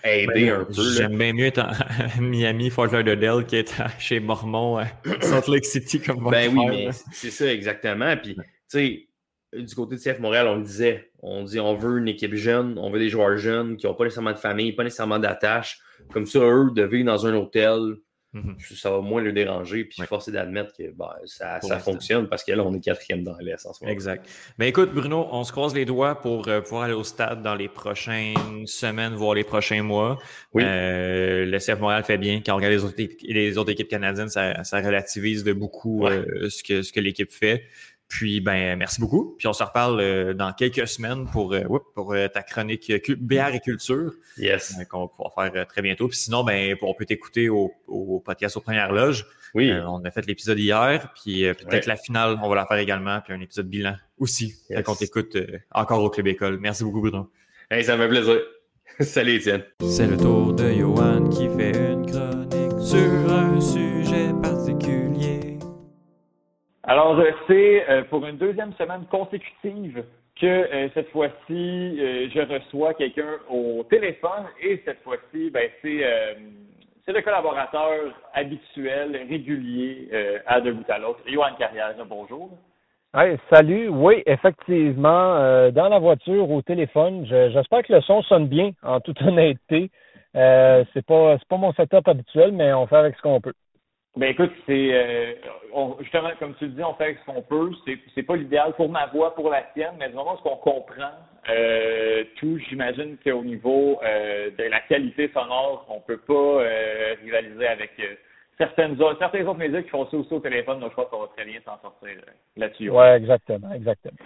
aidé ben, un peu. J'aime bien mieux être à Miami, Fort Lauderdale, qu'être chez Mormon, à Salt Lake City, comme Ben oui, mais c'est ça, exactement. Puis, tu sais, du côté de CF Montréal, on le disait, on dit on veut une équipe jeune, on veut des joueurs jeunes qui n'ont pas nécessairement de famille, pas nécessairement d'attache. Comme ça, eux, de vivre dans un hôtel, mhm. ça va moins le déranger. Puis force est d'admettre que ben, ça, fonctionne parce que là, on est quatrième dans l'Est en ce moment. Exact. Mais écoute, Bruno, on se croise les doigts pour euh, pouvoir aller au stade dans les prochaines semaines, voire les prochains mois. Oui. Euh, le CF Montréal fait bien. Quand on regarde les autres, les autres équipes canadiennes, ça, relativise de beaucoup euh, ce que, ce que l'équipe fait. Puis, ben, merci beaucoup. Puis, on se reparle euh, dans quelques semaines pour, euh, pour euh, ta chronique bière et culture. Yes. qu'on va pouvoir faire très bientôt. Puis, sinon, ben, on peut t'écouter au, au, podcast aux premières loges. Oui. on a fait l'épisode hier. Puis, peut-être la finale, on va la faire également. Puis, un épisode bilan aussi. Yes. qu'on t'écoute encore au Club École. Merci beaucoup, Bruno. Hey, ça me fait plaisir. Salut, Étienne. C'est le tour de Johan qui fait une chronique sur un sujet alors, euh, c'est euh, pour une deuxième semaine consécutive que euh, cette fois-ci, je reçois quelqu'un au téléphone et cette fois-ci, ben, c'est le collaborateur habituel, régulier à De bout à l'autre, Johan Carrière. Bonjour. Hey, salut. Oui, effectivement, dans la voiture, au téléphone, j'espère que le son sonne bien, en toute honnêteté. Euh, c'est pas c'est pas mon setup habituel, mais on fait avec ce qu'on peut. Ben écoute, c'est euh, justement comme tu le dis, on fait ce qu'on peut. C'est c'est pas l'idéal pour ma voix, pour la tienne, mais du moment où on comprend euh, tout, j'imagine qu'au niveau euh, de la qualité sonore, on peut pas euh, rivaliser avec certaines autres, certains autres médias qui font ça aussi au téléphone. Donc je crois qu'on va très bien s'en sortir là-dessus. Ouais, exactement, exactement.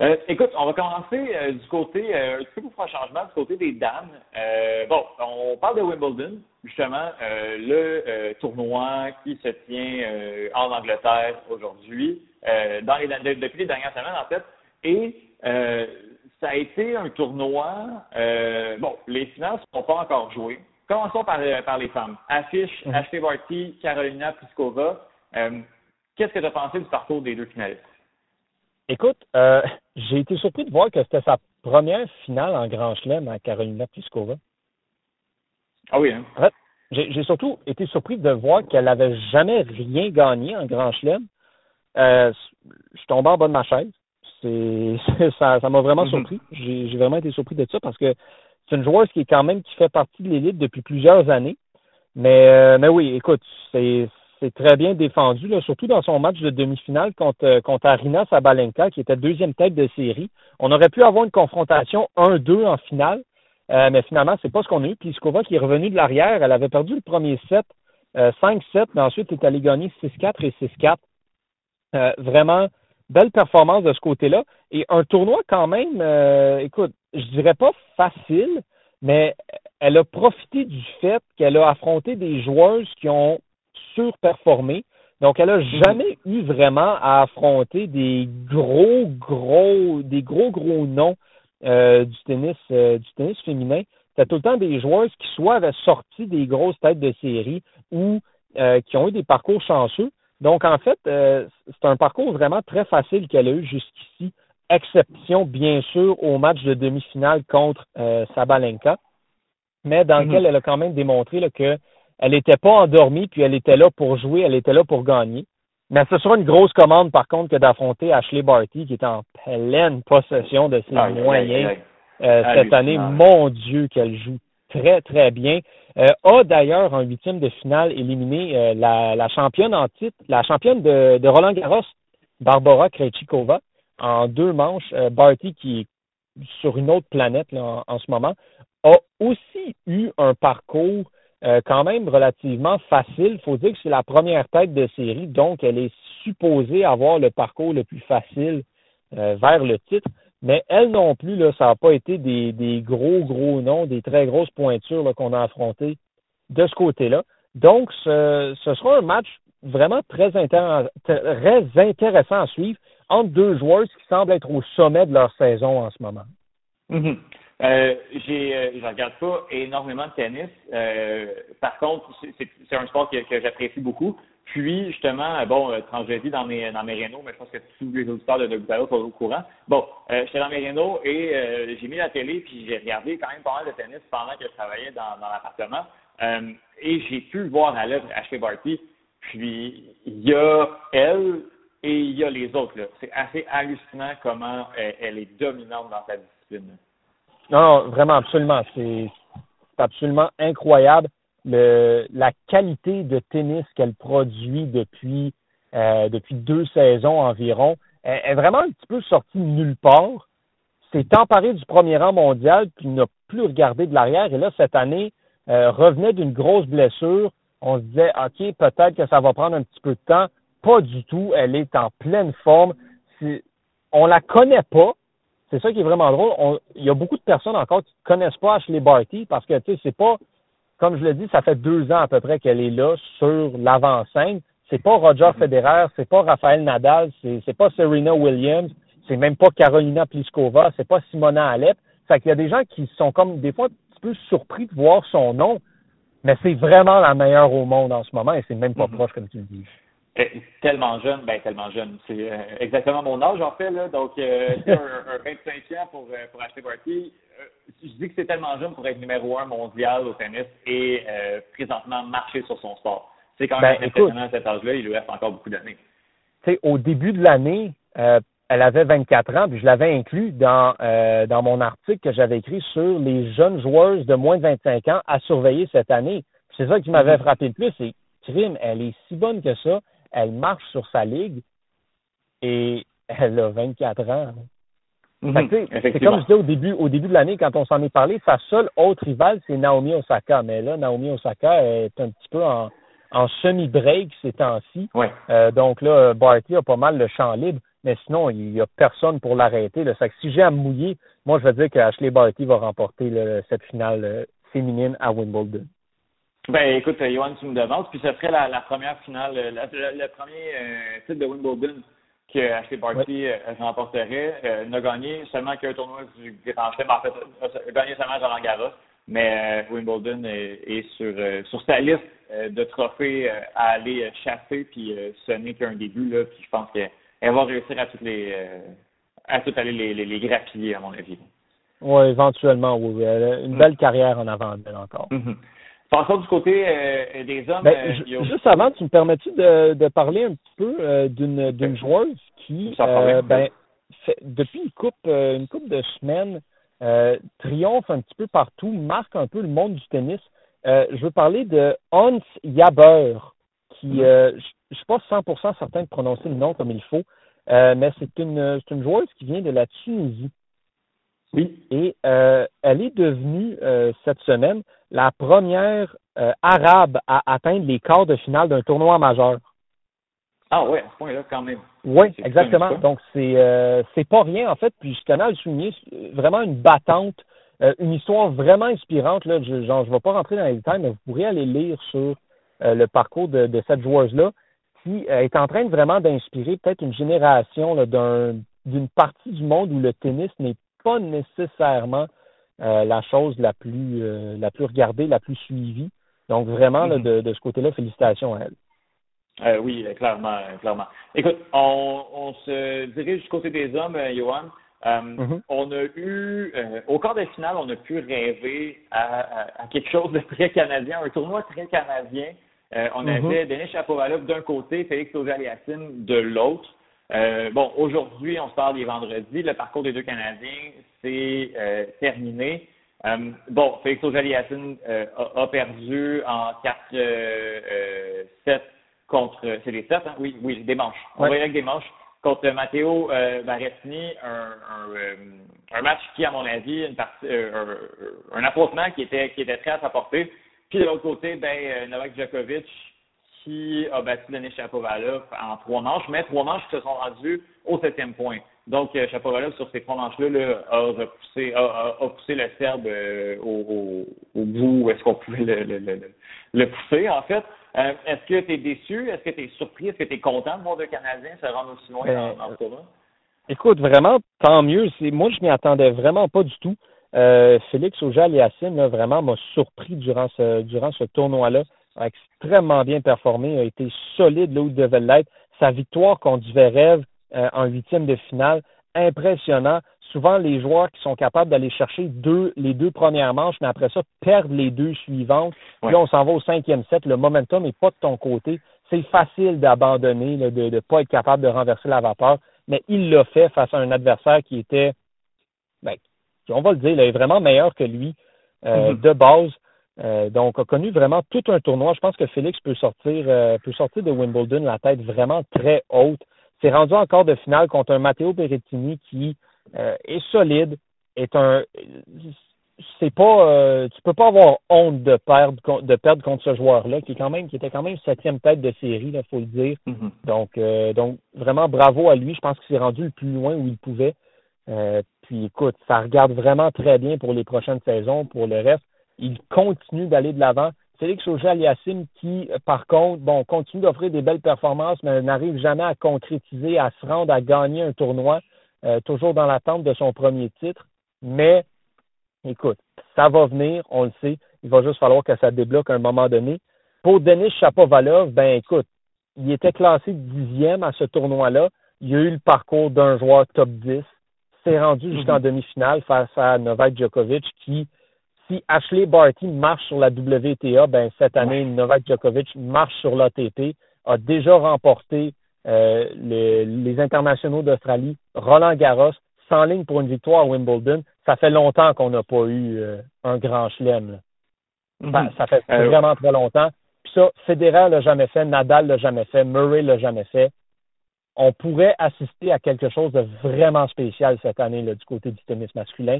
Euh, écoute, on va commencer euh, du côté, euh, un petit peu pour faire un changement, du côté des dames. Euh, bon, on parle de Wimbledon, justement, le tournoi qui se tient en Angleterre aujourd'hui, dans les, depuis les dernières semaines, en fait. Et ça a été un tournoi, bon, les finales ne sont pas encore jouées. Commençons par, par les femmes. Affiche mmh. Ashley Barty, Carolina Pliskova. Qu'est-ce que tu as pensé du parcours des deux finalistes? Écoute, euh, j'ai été surpris de voir que c'était sa première finale en Grand Chelem à Carolina Pliskova. Ah oui, hein? En fait, j'ai surtout été surpris de voir qu'elle n'avait jamais rien gagné en Grand Chelem. Euh, je suis tombé en bas de ma chaise. C'est ça m'a vraiment mm-hmm. surpris. J'ai vraiment été surpris de ça parce que c'est une joueuse qui est quand même qui fait partie de l'élite depuis plusieurs années. Mais, euh, mais oui, écoute, c'est c'est très bien défendu, surtout dans son match de demi-finale contre, euh, contre Arina Sabalenka, qui était deuxième tête de série. On aurait pu avoir une confrontation 1-2 en finale, euh, mais finalement, c'est pas ce qu'on a eu. Pliskova qui est revenu de l'arrière, elle avait perdu le premier set, 5-7, euh, mais ensuite est allée gagner 6-4 et 6-4. vraiment, belle performance de ce côté-là. Et un tournoi quand même, écoute, je dirais pas facile, mais elle a profité du fait qu'elle a affronté des joueuses qui ont surperformé. Donc, elle n'a mhm. jamais eu vraiment à affronter des gros, gros, des gros, gros noms euh, du tennis, euh, du tennis féminin. C'est tout le temps des joueurs qui soit avaient sorti des grosses têtes de série ou euh, qui ont eu des parcours chanceux. Donc, en fait, c'est un parcours vraiment très facile qu'elle a eu jusqu'ici, exception, bien sûr, au match de demi-finale contre Sabalenka, mais dans mhm. lequel elle a quand même démontré là, que elle n'était pas endormie, puis elle était là pour jouer, elle était là pour gagner. Mais ce sera une grosse commande, par contre, que d'affronter Ashley Barty, qui est en pleine possession de ses moyens euh, cette année. Mon Dieu, qu'elle joue très, très bien. Euh, a d'ailleurs, en huitième de finale, éliminé euh, la, championne en titre, la championne de, Roland Garros, Barbara Krejcikova, en deux manches. Barty, qui est sur une autre planète en, en, ce moment, a aussi eu un parcours euh, quand même relativement facile. Il faut dire que c'est la première tête de série, donc elle est supposée avoir le parcours le plus facile euh, vers le titre. Mais elle non plus, ça n'a pas été des, gros, gros noms, des très grosses pointures qu'on a affrontées de ce côté-là. Donc, ce, sera un match vraiment très, très intéressant à suivre entre deux joueurs qui semblent être au sommet de leur saison en ce moment. Mm-hmm. Euh, j'ai, euh, je regarde pas énormément de tennis. Euh, par contre, c'est, un sport que, j'apprécie beaucoup. Puis, justement, bon, quand je dans mes, dans mes rénaux, mais je pense que tous les auditeurs de Dogutalo sont au courant. Bon, j'étais dans mes rénaux et j'ai mis la télé, puis j'ai regardé quand même pas mal de tennis pendant que je travaillais dans, dans l'appartement. et j'ai pu voir à l'œuvre Ashley Barty. Puis, il y a elle et il y a les autres. C'est assez hallucinant comment elle, est dominante dans sa discipline. Non, non, vraiment, absolument. C'est absolument incroyable le, la qualité de tennis qu'elle produit depuis, euh, depuis deux saisons environ. Elle est vraiment un petit peu sortie de nulle part. S'est emparée du premier rang mondial, puis n'a plus regardé de l'arrière. Et là, cette année, euh, revenait d'une grosse blessure. On se disait, OK, peut-être que ça va prendre un petit peu de temps. Pas du tout. Elle est en pleine forme. On la connaît pas. C'est ça qui est vraiment drôle. il y a beaucoup de personnes encore qui ne connaissent pas Ashley Barty parce que, tu sais, c'est pas, comme je l'ai dit, ça fait deux ans à peu près qu'elle est là sur l'avant-scène. C'est pas Roger mm-hmm. Federer, c'est pas Raphaël Nadal, c'est, c'est pas Serena Williams, c'est même pas Carolina Pliskova, c'est pas Simona Alep. Fait qu'il y a des gens qui sont comme des fois un petit peu surpris de voir son nom, mais c'est vraiment la meilleure au monde en ce moment et c'est même pas mm-hmm. proche comme tu le dis. Euh, tellement jeune, ben tellement jeune. C'est euh, exactement mon âge en fait là. Donc euh, un, un, 25 ans pour euh, pour acheter Barty. je dis que c'est tellement jeune pour être numéro un mondial au tennis et présentement marcher sur son sport. C'est quand même ben, impressionnant à cet âge-là. Il lui reste encore beaucoup d'années. Tu sais, au début de l'année, elle avait 24 ans, puis je l'avais inclus dans dans mon article que j'avais écrit sur les jeunes joueuses de moins de 25 ans à surveiller cette année. C'est ça qui m'avait mm-hmm. frappé le plus. C'est crime, elle est si bonne que ça elle marche sur sa ligue et elle a 24 ans. Mhm, c'est comme je disais au début, au début de l'année, quand on s'en est parlé, sa seule autre rivale, c'est Naomi Osaka. Mais là, Naomi Osaka est un petit peu en, semi-break ces temps-ci. Euh, donc là, Barty a pas mal le champ libre, mais sinon, il n'y a personne pour l'arrêter. si j'ai à mouiller, moi, je vais dire que Ashley Barty va remporter cette finale euh, féminine à Wimbledon. Ben écoute, Johan, tu me demandes, puis ce serait la, la première finale, le, premier euh, titre de Wimbledon que Ashley Barty euh, remporterait. Euh, n'a gagné seulement qu'un tournoi du Grand Chelem, en fait, a gagné seulement Roland Garros, mais Wimbledon est, sur, sur sa liste de trophées à aller chasser, puis ce n'est qu'un début, là, puis je pense qu'elle va réussir à toutes les à tout aller les, les, les, grappiller, à mon avis. Oui, éventuellement, oui. Elle a une mm. belle carrière en avant d'elle encore. Mm-hmm. Passons du côté euh, des hommes. Ben, euh, juste avant, tu me permets-tu de, de, parler un petit peu euh, d'une d'une joueuse qui, ben, depuis une coupe une coupe de semaines, triomphe un petit peu partout, marque un peu le monde du tennis. je veux parler de Hans Jaber, qui, mm-hmm. je, ne suis pas 100% certain de prononcer le nom comme il faut, mais c'est une c'est une joueuse qui vient de la Tunisie. Oui. Et elle est devenue cette semaine la première euh, arabe à atteindre les quarts de finale d'un tournoi majeur. Ah ouais, à ce point-là quand même. Oui, exactement. Donc c'est euh, c'est pas rien en fait. Puis je à le souligner, vraiment une battante, euh, une histoire vraiment inspirante. Là, je genre, je vais pas rentrer dans les détails, mais vous pourrez aller lire sur le parcours de, de cette joueuse-là, qui est en train de vraiment d'inspirer peut-être une génération d'un d'une partie du monde où le tennis n'est pas nécessairement euh, la chose la plus euh, la plus regardée, la plus suivie. Donc vraiment là, mhm. de, de, ce côté-là, félicitations à elle. Euh, oui, clairement, clairement. Écoute, on, on se dirige du côté des hommes, Johan. Mhm. On a eu, au quart de finale, on a pu rêver à, à, quelque chose de très canadien, un tournoi très canadien. on mhm. avait Denis Chapovalov d'un côté, Félix auger de l'autre. Euh, bon, aujourd'hui, on se parle des vendredis. Le parcours des deux Canadiens, c'est euh, terminé. Euh, bon, Félix Ojaliassine euh, a, a, perdu en 4-7 contre... C'est des 7, hein? Oui, oui, des manches. On va y avec des manches contre Matteo euh, Barrettini, un, un, un, match qui, à mon avis, une partie, un, un affrontement qui était, qui était très à sa portée. Puis de l'autre côté, ben, Novak Djokovic, qui a battu Denis Chapovalov en trois manches, mais trois manches qui se sont rendues au septième point. Donc, euh, Chapovalov, sur ces trois manches-là, a, repoussé, a, poussé le Serbe euh, au, au, bout où est-ce qu'on pouvait le, le, le, pousser, en fait. Euh, est-ce que tu es déçu? Est-ce que tu es surpris? Est-ce que tu es content de voir deux Canadiens se rendre aussi loin dans, dans, le tournoi? Écoute, vraiment, tant mieux. Moi, je m'y attendais vraiment pas du tout. Félix Auger-Aliassime, vraiment, m'a surpris durant ce, durant ce tournoi-là extrêmement bien performé, a été solide là où il devait l'être. Sa victoire contre Zverev euh, en huitième de finale, impressionnant. Souvent, les joueurs qui sont capables d'aller chercher deux, les deux premières manches, mais après ça, perdent les deux suivantes. Puis là, on s'en va au cinquième set. Le momentum n'est pas de ton côté. C'est facile d'abandonner, de ne pas être capable de renverser la vapeur. Mais il l'a fait face à un adversaire qui était, ben, on va le dire, il est vraiment meilleur que lui euh, mm-hmm. de base. Euh, donc, a connu vraiment tout un tournoi. Je pense que Félix peut sortir, euh, peut sortir de Wimbledon la tête vraiment très haute. C'est rendu encore de finale contre un Matteo Berrettini qui euh, est solide, est un. C'est pas, tu peux pas avoir honte de perdre, de perdre contre ce joueur-là, qui est quand même, qui était quand même septième tête de série, il faut le dire. Mm-hmm. Donc, donc vraiment bravo à lui. Je pense qu'il s'est rendu le plus loin où il pouvait. puis, écoute, ça regarde vraiment très bien pour les prochaines saisons. Pour le reste, il continue d'aller de l'avant. Félix Auger-Aliassime qui, par contre, bon, continue d'offrir des belles performances, mais n'arrive jamais à concrétiser, à se rendre, à gagner un tournoi, euh, toujours dans l'attente de son premier titre. Mais, écoute, ça va venir, on le sait. Il va juste falloir que ça débloque à un moment donné. Pour Denis Chapovalov, ben écoute, il était classé dixième à ce tournoi-là. Il a eu le parcours d'un joueur top 10. S'est rendu jusqu'en mhm. demi-finale face à Novak Djokovic qui, si Ashley Barty marche sur la WTA, ben cette année, Novak Djokovic marche sur l'ATP, a déjà remporté euh, les internationaux d'Australie, Roland Garros, sans ligne pour une victoire à Wimbledon. Ça fait longtemps qu'on n'a pas eu euh, un grand chelem. Mm-hmm. ça fait euh, vraiment très longtemps. Puis ça, Federer l'a jamais fait, Nadal l'a jamais fait, Murray l'a jamais fait. On pourrait assister à quelque chose de vraiment spécial cette année là, du côté du tennis masculin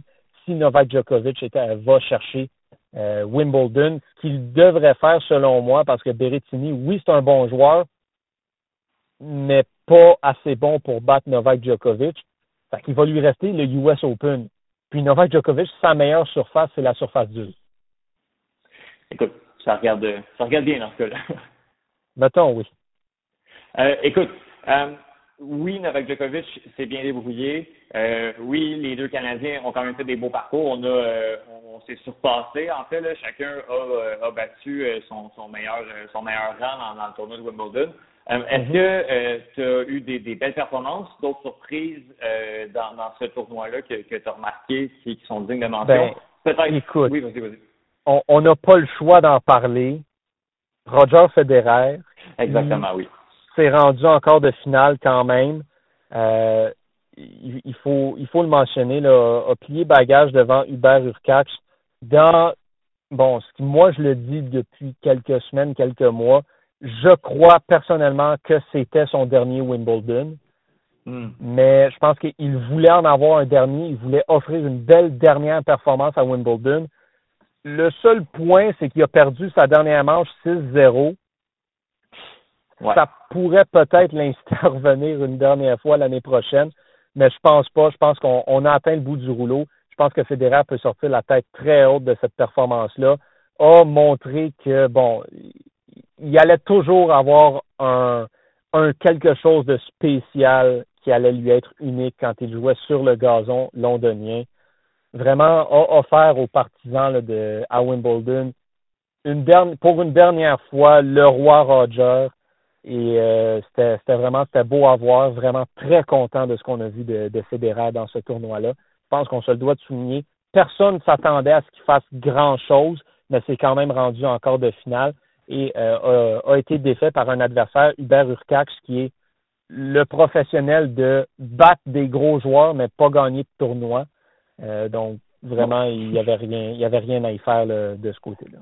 si Novak Djokovic était, va chercher euh, Wimbledon, ce qu'il devrait faire selon moi, parce que Berrettini, oui, c'est un bon joueur, mais pas assez bon pour battre Novak Djokovic. Fait qu'il va lui rester le US Open. Puis Novak Djokovic, sa meilleure surface, c'est la surface 2. Écoute, ça regarde, ça regarde bien dans ce cas-là. Mettons, oui. Euh, écoute, euh, oui, Novak Djokovic s'est bien débrouillé. Euh, oui, les deux Canadiens ont quand même fait des beaux parcours. On a, euh, on, s'est surpassé. En fait, là, chacun a, euh, a battu son, son, meilleur, son meilleur rang dans, le tournoi de Wimbledon. Est-ce mhm. que tu as eu des, des, belles performances, d'autres surprises dans, dans, ce tournoi-là que, que tu as remarqué qui, qui, sont dignes de mention? Ben, Peut-être. Écoute, oui, vas-y, vas-y. On n'a pas le choix d'en parler. Roger Federer. Exactement, oui s'est rendu encore de finale quand même. Euh, il, faut, il faut le mentionner, là, a plié bagage devant Hubert Urcax dans, bon, ce qui, moi, je le dis depuis quelques semaines, quelques mois, je crois personnellement que c'était son dernier Wimbledon. Hmm. Mais je pense qu'il voulait en avoir un dernier, il voulait offrir une belle dernière performance à Wimbledon. Le seul point, c'est qu'il a perdu sa dernière manche 6-0. Ça pourrait peut-être l'inciter à revenir une dernière fois l'année prochaine, mais je pense pas. Je pense qu'on a atteint le bout du rouleau. Je pense que Federer peut sortir la tête très haute de cette performance-là. A montré que, bon, il allait toujours avoir un, un quelque chose de spécial qui allait lui être unique quand il jouait sur le gazon londonien. Vraiment a offert aux partisans de, à Wimbledon une pour une dernière fois le roi Roger et euh, c'était vraiment c'était beau à voir, vraiment très content de ce qu'on a vu de, de dans ce tournoi-là. Je pense qu'on se le doit de souligner. Personne ne s'attendait à ce qu'il fasse grand-chose, mais c'est quand même rendu encore de finale et euh, a, été défait par un adversaire, Hubert Urcax, qui est le professionnel de battre des gros joueurs, mais pas gagner de tournoi. Euh, donc, vraiment, il n'y avait rien, il y avait rien à y faire de ce côté-là.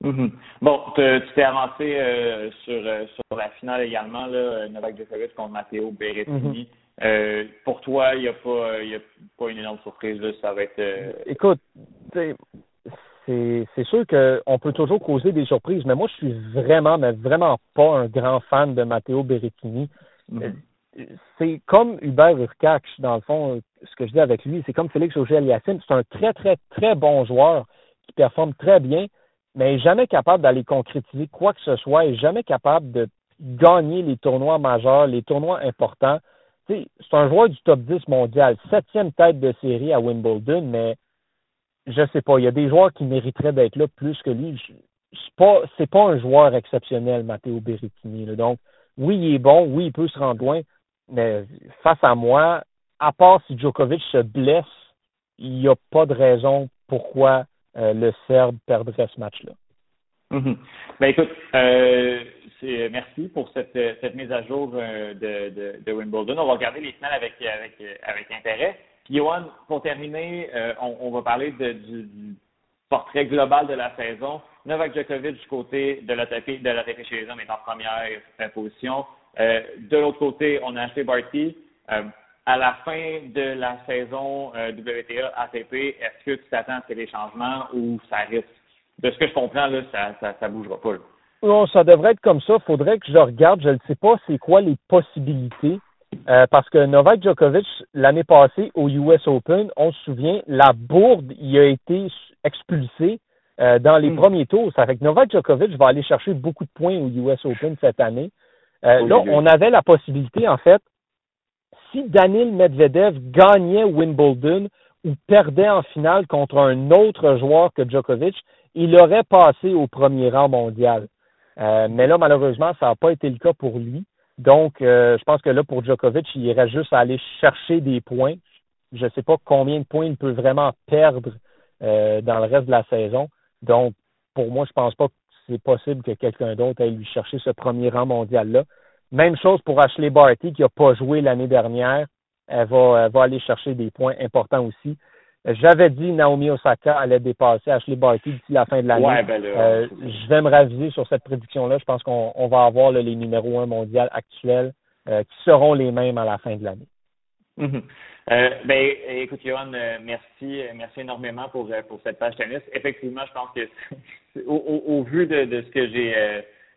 Mhm. Bon, tu t'es avancé euh, sur, euh, sur la finale également, là, Novak Djokovic contre Matteo Berrettini. Mhm. Euh, pour toi, il n'y a, pas, y a pas une énorme surprise. Là, ça va être. Écoute, c'est c'est sûr qu'on peut toujours causer des surprises, mais moi, je suis vraiment, mais vraiment pas un grand fan de Matteo Berrettini. Mhm. C'est comme Hubert Urcax, dans le fond, ce que je dis avec lui, c'est comme Félix Auger-Aliassime. C'est un très, très, très bon joueur qui performe très bien, mais jamais capable d'aller concrétiser quoi que ce soit, et jamais capable de gagner les tournois majeurs, les tournois importants. C'est un joueur du top 10 mondial, septième tête de série à Wimbledon, mais je sais pas, il y a des joueurs qui mériteraient d'être là plus que lui. c'est pas, pas un joueur exceptionnel, Matteo Berrettini. Donc, oui, il est bon, oui, il peut se rendre loin, mais face à moi, à part si Djokovic se blesse, il n'y a pas de raison pourquoi euh, le Serbe perdrait ce match-là. Mm-hmm. Ben écoute, euh, merci pour cette, mise à jour euh, de, de, Wimbledon. On va regarder les finales avec, avec, avec intérêt. Johan, pour terminer, euh, on, va parler de, du, portrait global de la saison. Novak Djokovic du côté de l'ATP, de l'ATP chez les hommes est en première position. Euh, de l'autre côté, on a acheté Barty. À la fin de la saison euh, WTA ATP, est-ce que tu t'attends à ce des changements ou ça risque? De ce que je comprends, là, ça, ça, ça bougera pas. Non, ça devrait être comme ça. Il faudrait que je regarde. Je ne sais pas c'est quoi les possibilités. Euh, parce que Novak Djokovic, l'année passée au US Open, on se souvient, la bourde il a été expulsé euh, dans les hmm. premiers tours. Ça fait que Novak Djokovic va aller chercher beaucoup de points au US Open cette année. Euh, là, on avait la possibilité, en fait, si Daniel Medvedev gagnait Wimbledon ou perdait en finale contre un autre joueur que Djokovic, il aurait passé au premier rang mondial. Euh, mais là, malheureusement, ça n'a pas été le cas pour lui. Donc, euh, je pense que là, pour Djokovic, il irait juste à aller chercher des points. Je ne sais pas combien de points il peut vraiment perdre euh, dans le reste de la saison. Donc, pour moi, je ne pense pas que c'est possible que quelqu'un d'autre aille lui chercher ce premier rang mondial-là. Même chose pour Ashley Barty, qui n'a pas joué l'année dernière. Elle va, elle va aller chercher des points importants aussi. J'avais dit Naomi Osaka allait dépasser Ashley Barty d'ici la fin de l'année. Ben euh, je vais me raviser sur cette prédiction-là. Je pense qu'on va avoir les numéros 1 mondial actuels euh, qui seront les mêmes à la fin de l'année. Mm-hmm. Euh, ben, écoute, Johan, merci, merci énormément pour, pour cette page tennis. Effectivement, je pense que au, vu de, de, ce que j'ai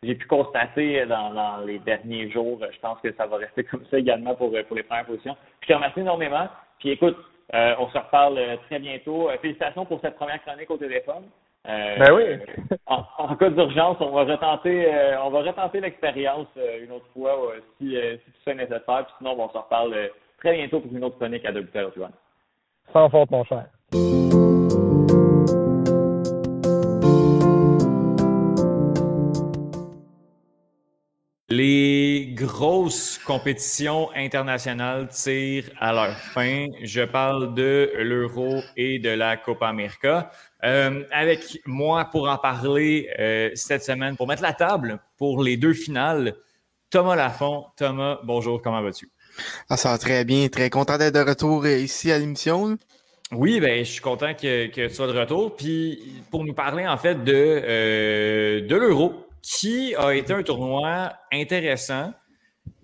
j'ai pu constater dans, dans, les derniers jours, je pense que ça va rester comme ça également pour, pour les premières positions. Je te remercie énormément. Puis écoute, euh, on se reparle euh, très bientôt. Euh, félicitations pour cette première chronique au téléphone. ben oui. en, cas d'urgence, on va retenter, on va retenter l'expérience une autre fois si, si tout ça est nécessaire. Puis sinon, on se reparle très bientôt pour une autre chronique à Double Sans faute, mon cher. Grosses compétitions internationales tirent à leur fin. Je parle de l'Euro et de la Copa América. Euh, avec moi pour en parler euh, cette semaine, pour mettre la table pour les deux finales, Thomas Lafont. Thomas, bonjour, comment vas-tu? Ah, ça va très bien, très content d'être de retour ici à l'émission. Oui, ben, je suis content que, que, tu sois de retour. Puis pour nous parler en fait de, euh, de l'Euro, qui a été un tournoi intéressant.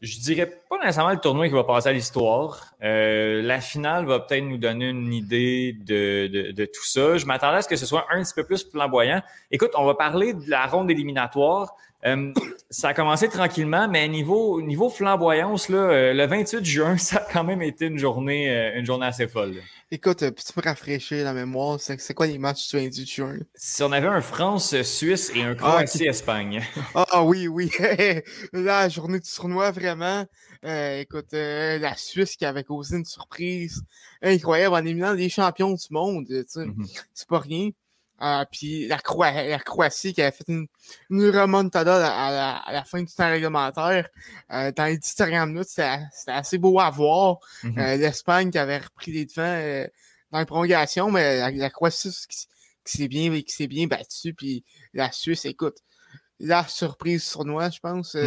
Je dirais pas nécessairement le tournoi qui va passer à l'histoire. Euh, la finale va peut-être nous donner une idée de, de, de tout ça. Je m'attendais à ce que ce soit un petit peu plus flamboyant. Écoute, on va parler de la ronde éliminatoire. Euh, ça a commencé tranquillement, mais niveau, niveau flamboyance, là, euh, le 28 juin, ça a quand même été une journée, euh, une journée assez folle. Écoute, peux tu me rafraîchir la mémoire? C'est quoi les matchs du 28 juin? Si on avait un France-Suisse et un ah, Croatie-Espagne. Ah, oui, oui. la journée du tournoi, vraiment. écoute, la Suisse qui avait causé une surprise incroyable en éliminant les champions du monde. Mm-hmm. C'est pas rien. Ah, puis la, la, Croatie qui a fait une, une remontada à la, à la, fin du temps réglementaire. Euh, dans les 10 dernières minutes, c'était assez beau à voir. Mm-hmm. Euh, L'Espagne qui avait repris les devants euh, dans les prolongations, mais la, Croatie qui, s'est bien, qui bien battue. Puis la Suisse, écoute, la surprise sournoise, je pense.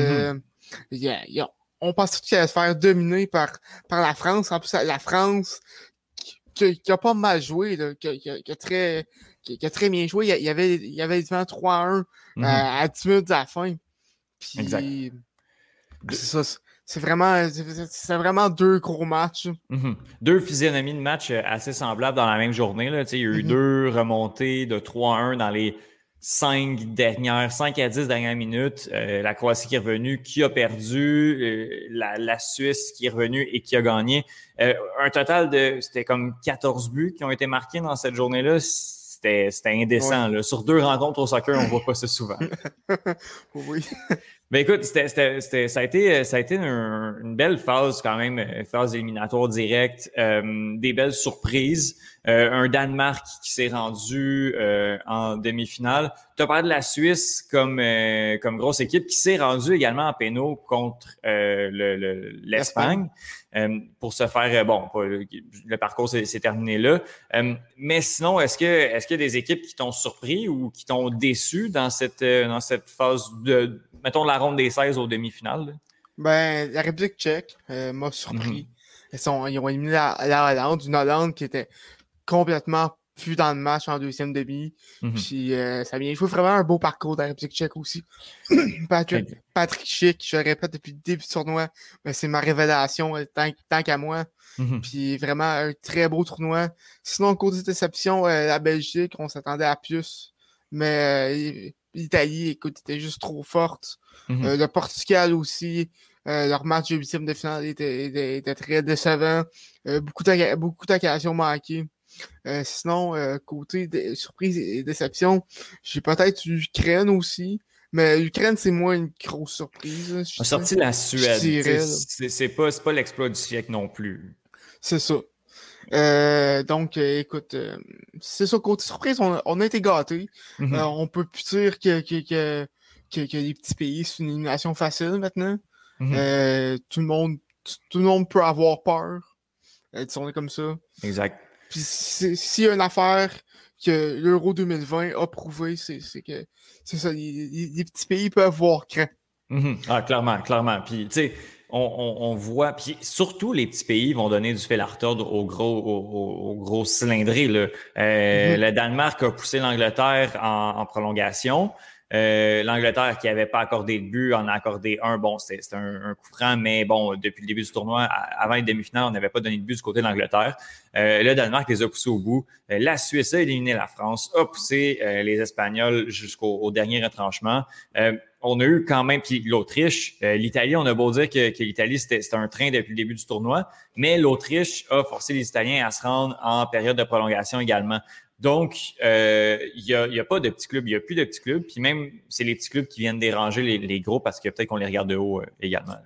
Y a, on pensait qu'elle allait se faire dominer par, par la France. En plus, la France qui, qui a pas mal joué, là, qui, qui, qui a très qui, a très bien joué. Il y avait, il y avait 3-1 mm-hmm. à 10 minutes de la fin. Puis, C'est ça. C'est vraiment, c'est vraiment deux gros matchs. Mm-hmm. Deux physionomies de match euh, assez semblables dans la même journée. Là. Il y a eu mm-hmm. deux remontées de 3-1 dans les 5 dernières, 5 à 10 dernières minutes. Euh, la Croatie qui est revenue, qui a perdu, euh, la, la, Suisse qui est revenue et qui a gagné. un total de, c'était comme 14 buts qui ont été marqués dans cette journée-là c'était indécent. Là. Sur deux rencontres au soccer, on ne voit pas ça souvent. oui. Ben écoute, c'était, c'était, ça a été, ça a été une belle phase quand même, phase éliminatoire directe, euh, des belles surprises. Euh, un Danemark qui s'est rendu euh, en demi-finale. Tu as parlé de la Suisse comme, comme grosse équipe qui s'est rendue également en pénaux contre le, l'Espagne pour se faire, bon, le parcours s'est, terminé là. mais sinon, est-ce que est-ce qu'il y a des équipes qui t'ont surpris ou qui t'ont déçu dans cette, dans cette phase de mettons, la ronde des 16 aux demi-finales? Ben, la République tchèque euh, m'a surpris. Mhm. ils, sont, ils, ont éliminé la, la, Hollande, une Hollande qui était complètement plus dans le match en deuxième demi. Mhm. Puis euh, ça vient. Il faut vraiment un beau parcours de la République tchèque aussi. Patrick, Patrick Schick, je le répète depuis le début du tournoi, mais c'est ma révélation euh, tant, qu'à moi. Mhm. Puis vraiment un très beau tournoi. Sinon, côté déception, la Belgique, on s'attendait à plus. Mais l'Italie, écoute, était juste trop forte. Mhm. Euh, le Portugal aussi, euh, leur match de huitième de finale était, très décevant. Euh, beaucoup d'occasions manquées. Sinon, côté des surprises et déceptions, j'ai peut-être l'Ukraine aussi. Mais l'Ukraine, c'est moins une grosse surprise. On a sorti la Suède. C'est pas, pas l'exploit du siècle non plus. C'est ça. Euh, donc, euh, écoute, euh, c'est ça, côté surprise, on, a été gâtés. Mm on peut plus dire que, que, que, que, les petits pays, c'est une élimination facile maintenant. Mhm. tout, le monde, tout le monde peut avoir peur. on est comme ça. Exact. Puis s'il y a une affaire que l'Euro 2020 a prouvé, c'est que c'est ça, les, petits pays peuvent voir craint. Mhm. Ah, clairement, clairement. Puis, tu sais, on, voit, puis surtout les petits pays vont donner du fil à retordre aux gros, aux, gros cylindrés. Là. Euh, mm-hmm. Le Danemark a poussé l'Angleterre en, prolongation. Euh, L'Angleterre qui n'avait pas accordé de but en a accordé un. Bon, c'était un, coup franc, mais bon, depuis le début du tournoi, avant les demi-finales, on n'avait pas donné de but du côté de l'Angleterre. Euh, le Danemark les a poussés au bout. la Suisse a éliminé la France, a poussé les Espagnols jusqu'au dernier retranchement on a eu quand même, puis l'Autriche, euh, l'Italie, on a beau dire que, l'Italie, c'était un train depuis le début du tournoi, mais l'Autriche a forcé les Italiens à se rendre en période de prolongation également. Donc, euh, il n'y a, y a, pas de petits clubs, il n'y a plus de petits clubs, puis même, c'est les petits clubs qui viennent déranger les, gros parce que peut-être qu'on les regarde de haut euh, également.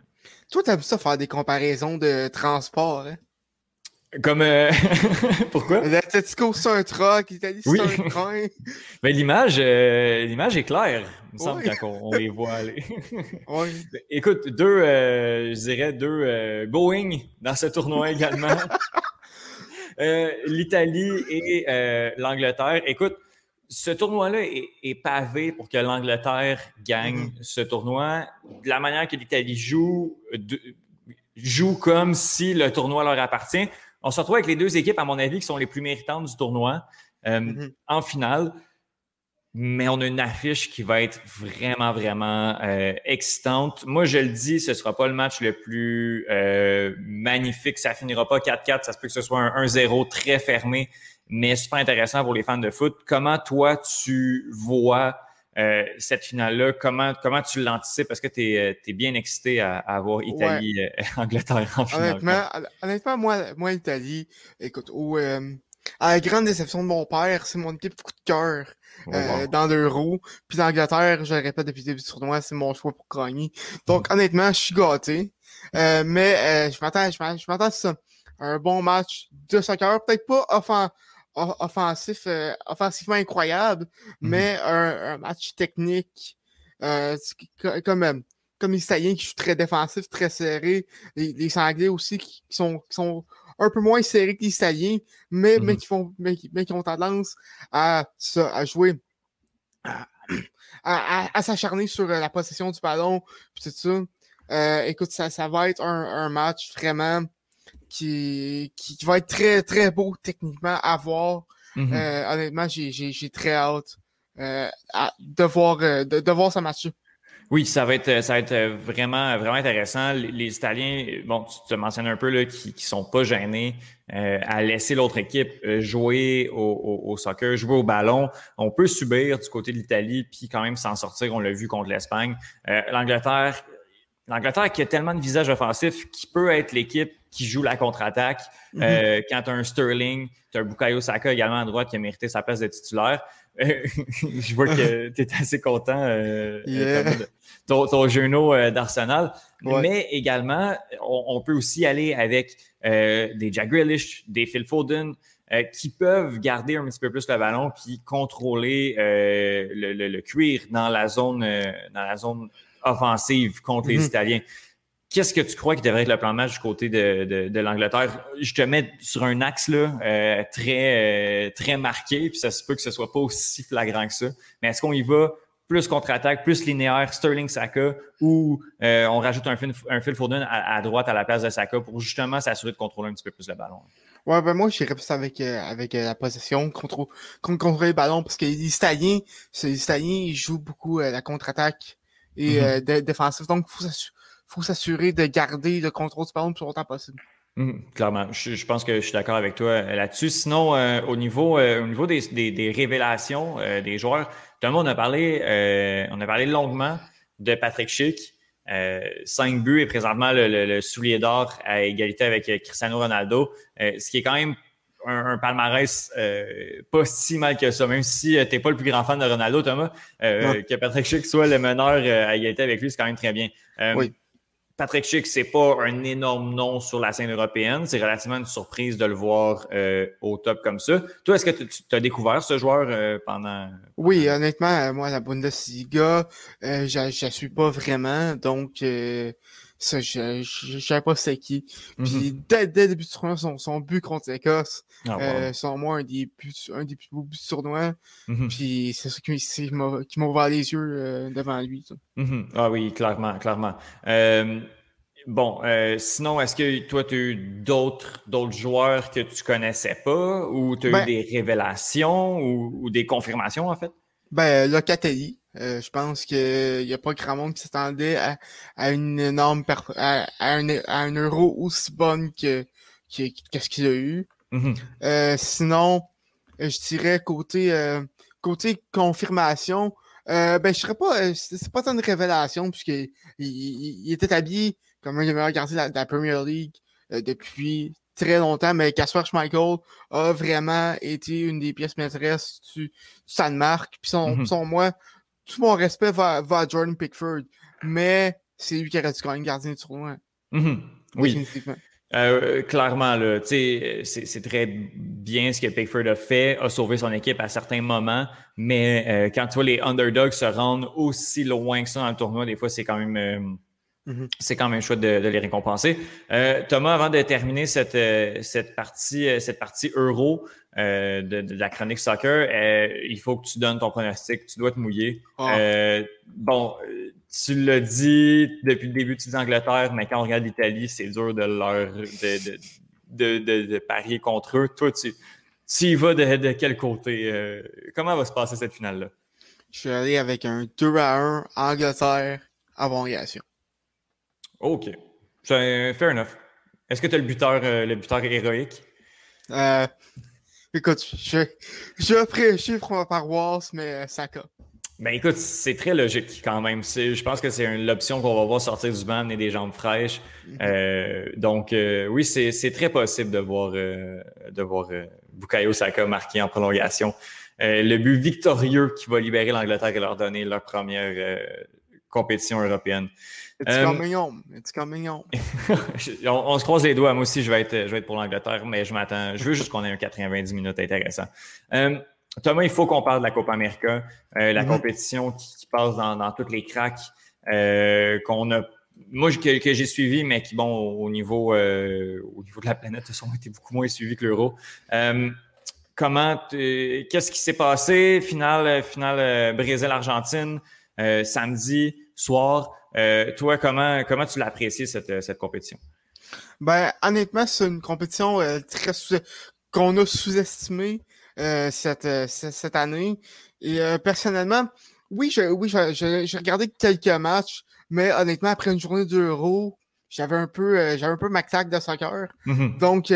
Toi, tu as ça faire des comparaisons de transport, hein? Comme euh... pourquoi? L'Atletico c'est un truck, l'Italie c'est un train. Mais l'image, euh, l'image est claire. Il me semble quand on, les voit aller. oui. Écoute, deux, euh, je dirais deux euh, Boeing dans ce tournoi également. L'Italie et l'Angleterre. Écoute, ce tournoi-là est, pavé pour que l'Angleterre gagne mm-hmm. ce tournoi. De la manière que l'Italie joue, joue comme si le tournoi leur appartient. On se retrouve avec les deux équipes, à mon avis, qui sont les plus méritantes du tournoi euh, mm-hmm. en finale. Mais on a une affiche qui va être vraiment, vraiment euh, excitante. Moi, je le dis, ce ne sera pas le match le plus euh, magnifique. Ça finira pas 4-4. Ça se peut que ce soit un 1-0 très fermé, mais super intéressant pour les fans de foot. Comment toi, tu vois euh, cette finale-là, comment, comment tu l'anticipes? Est-ce que tu es, euh, bien excité à, à voir Italie-Angleterre euh, en finale? Honnêtement, honnêtement, moi, moi, Italie, écoute, au, à la grande déception de mon père, c'est mon équipe coup de cœur oh, dans l'Euro. Puis l'Angleterre, je le répète depuis le début du tournoi, c'est mon choix pour gagner. Donc, mm. honnêtement, je suis gâté. mais je m'attends je m'attends à ça. Un bon match de soccer, peut-être pas offensif offensif, euh, offensivement incroyable, mmh mais un, match technique euh, comme, euh, comme les Italiens qui jouent très défensif, très serré, les, les Anglais aussi qui, sont, qui sont un peu moins serrés que les Italiens, mais, mais, mmh qui font, mais, qui ont tendance à, à jouer, à, à, s'acharner sur la possession du ballon, puis tout ça. écoute, ça, ça va être un, un match vraiment qui, qui, va être très, très beau techniquement à voir. Mm-hmm. Euh, honnêtement, j'ai très hâte euh, de, voir, euh, de, voir ce match oui, ça va être, ça va être vraiment, vraiment intéressant. Les, Italiens, bon, tu te mentionnes un peu là, qui, qui sont pas gênés à laisser l'autre équipe jouer au, au, soccer, jouer au ballon. On peut subir du côté de l'Italie puis quand même s'en sortir. On l'a vu contre l'Espagne. L'Angleterre, l'Angleterre qui a tellement de visages offensifs, qui peut être l'équipe qui joue la contre-attaque. Mm-hmm. Euh, quand tu as un Sterling, tu as un Bukayo Saka également à droite qui a mérité sa place de titulaire. je vois que tu es assez content de ton, ton genou d'Arsenal. Mais également, on, peut aussi aller avec des Jack Grealish, des Phil Foden, qui peuvent garder un petit peu plus le ballon puis contrôler le, cuir dans la zone, dans la zone offensive contre les mm-hmm. Italiens. Qu'est-ce que tu crois qui devrait être le plan de match du côté de, l'Angleterre? Je te mets sur un axe là, euh, très, euh, très marqué, puis ça se peut que ce soit pas aussi flagrant que ça. Mais est-ce qu'on y va plus contre-attaque, plus linéaire, Sterling Saka, ou euh, on rajoute un, un Phil Foden à, droite à la place de Saka pour justement s'assurer de contrôler un petit peu plus le ballon? Ouais, ben moi, j'irais plus avec, avec la possession, contre, contrôler le ballon, parce que les Italiens, les Italiens, ils jouent beaucoup la contre-attaque et défensif. Donc, il faut faut s'assurer de garder le contrôle du ballon le plus longtemps possible. Hum, clairement, je, pense que je suis d'accord avec toi euh, là-dessus. Sinon, euh, au niveau, euh, au niveau des, des, révélations des joueurs, Thomas, on a parlé, on a parlé longuement de Patrick Schick. cinq buts et présentement le, soulier d'or à égalité avec Cristiano Ronaldo, ce qui est quand même un, palmarès pas si mal que ça, même si tu n'es pas le plus grand fan de Ronaldo, Thomas, que Patrick Schick soit le meneur à égalité avec lui, c'est quand même très bien. oui. Patrick Schick, c'est pas un énorme nom sur la scène européenne. C'est relativement une surprise de le voir euh, au top comme ça. Toi, est-ce que tu as découvert ce joueur euh, pendant. Oui, honnêtement, euh, moi, la Bundesliga, euh, je ne suis pas vraiment. Donc, ça, je ne savais pas c'est qui. Puis mm-hmm. dès, dès, le début du tournoi, son, son but contre l'Écosse, ah, euh, moi un des, plus, un des plus beaux buts du tournoi. Mm-hmm. Puis c'est ça qui, m'a ouvert les yeux euh, devant lui. Mm-hmm. Ah oui, clairement, clairement. Euh, bon, sinon, est-ce que toi, tu as eu d'autres joueurs que tu connaissais pas ou tu as eu ben des révélations ou, ou, des confirmations en fait? Ben, Locatelli. Euh, je pense qu'il n'y a pas grand monde qui s'attendait à, une énorme à, un, euro aussi bonne que, ce qu'il a eu. Mm-hmm. Euh, sinon, je dirais côté euh, côté confirmation, ben je serais pas c'est pas tant de révélation puisqu'il il, est établi comme un des meilleurs gardiens de la, Premier League depuis très longtemps, mais Casper Schmeichel a vraiment été une des pièces maîtresses du, du marque Puis son, mm-hmm. son moi, tout mon respect va, à Jordan Pickford, mais c'est lui qui aurait dû gagner gardien du tournoi. Mhm. Oui. Euh, clairement, c'est très bien ce que Pickford a fait, a sauvé son équipe à certains moments, mais euh, quand tu vois les underdogs se rendre aussi loin que ça dans le tournoi, des fois, c'est quand même Mhm. C'est quand même chouette de, de les récompenser. Euh, Thomas, avant de terminer cette, euh, cette, partie, euh, cette partie euro de, de, la chronique soccer, il faut que tu donnes ton pronostic. Tu dois te mouiller. Ah. bon, tu l'as dit depuis le début, tu dis Angleterre, mais quand on regarde l'Italie, c'est dur de leur de, de, parier contre eux. Toi, tu, tu y vas de, quel côté? comment va se passer cette finale-là? Je suis allé avec un 2 à 1 Angleterre avant prolongation. OK. Fair enough. Est-ce que tu as le buteur, euh, le buteur héroïque? Euh, écoute, je, je ferai un chiffre ma paroisse, mais euh, Saka. Ben écoute, c'est très logique quand même. Je pense que c'est l'option qu'on va voir sortir du banc et des jambes fraîches. Mhm. Euh, donc oui, c'est très possible de voir, de voir Bukayo Saka marqué en prolongation. le but victorieux qui va libérer l'Angleterre et leur donner leur première compétition européenne. It's um, coming home. It's coming home. on, se croise les doigts. Moi aussi, je vais être, je vais être pour l'Angleterre, mais je m'attends. Je veux juste qu'on ait un 90 minutes intéressant. Um, Thomas, il faut qu'on parle de la Copa América, euh, la mm-hmm. compétition qui, passe dans, dans toutes les cracks, euh, qu'on a moi que, que j'ai suivi, mais qui, bon, au niveau, euh, au niveau de la planète, ont été beaucoup moins suivis que l'Euro. Comment, qu'est-ce qui s'est passé? Finale, finale Brésil-Argentine, samedi soir. Euh, toi, comment, comment tu l'as apprécié, cette, euh, cette compétition? Ben, honnêtement, c'est une compétition euh, très qu'on a sous-estimée cette, cette année. Et personnellement, oui, je, oui, j'ai regardé quelques matchs, mais honnêtement, après une journée d'Euro, j'avais un peu j'avais un peu ma claque de soccer. Mm-hmm. Donc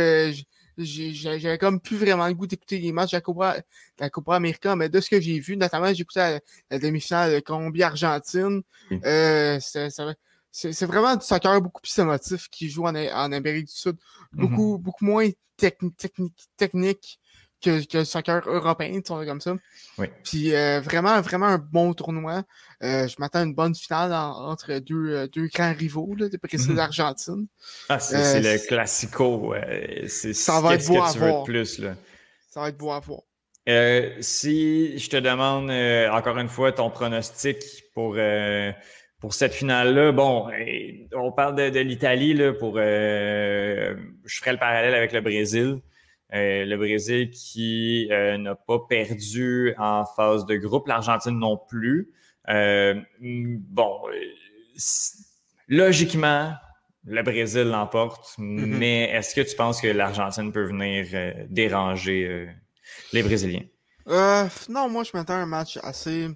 j'avais comme plus vraiment le goût d'écouter les matchs de la Copa, la Copa América, mais de ce que j'ai vu, notamment j'ai écouté la, demi-finale Colombie-Argentine. Euh, c'est vraiment du soccer beaucoup plus émotif qui joue en, en Amérique du Sud. Beaucoup, mm-hmm. beaucoup moins technique, technique que, que le soccer européen, comme ça. Oui. Puis euh, vraiment, vraiment un bon tournoi. Euh, je m'attends à une bonne finale entre deux, euh, deux grands rivaux là, de Brésil et d'Argentine. Ah, c'est le classico. c'est ça va être beau à voir. Plus, là. Ça va être beau à voir. si je te demande encore une fois ton pronostic pour, pour cette finale-là, bon, on parle de, de l'Italie pour je ferai le parallèle avec le Brésil. Euh, le Brésil qui euh, n'a pas perdu en phase de groupe, l'Argentine non plus. Euh, bon, logiquement, le Brésil l'emporte, mm-hmm. mais est-ce que tu penses que l'Argentine peut venir déranger les Brésiliens? non, moi je m'attends à un match assez.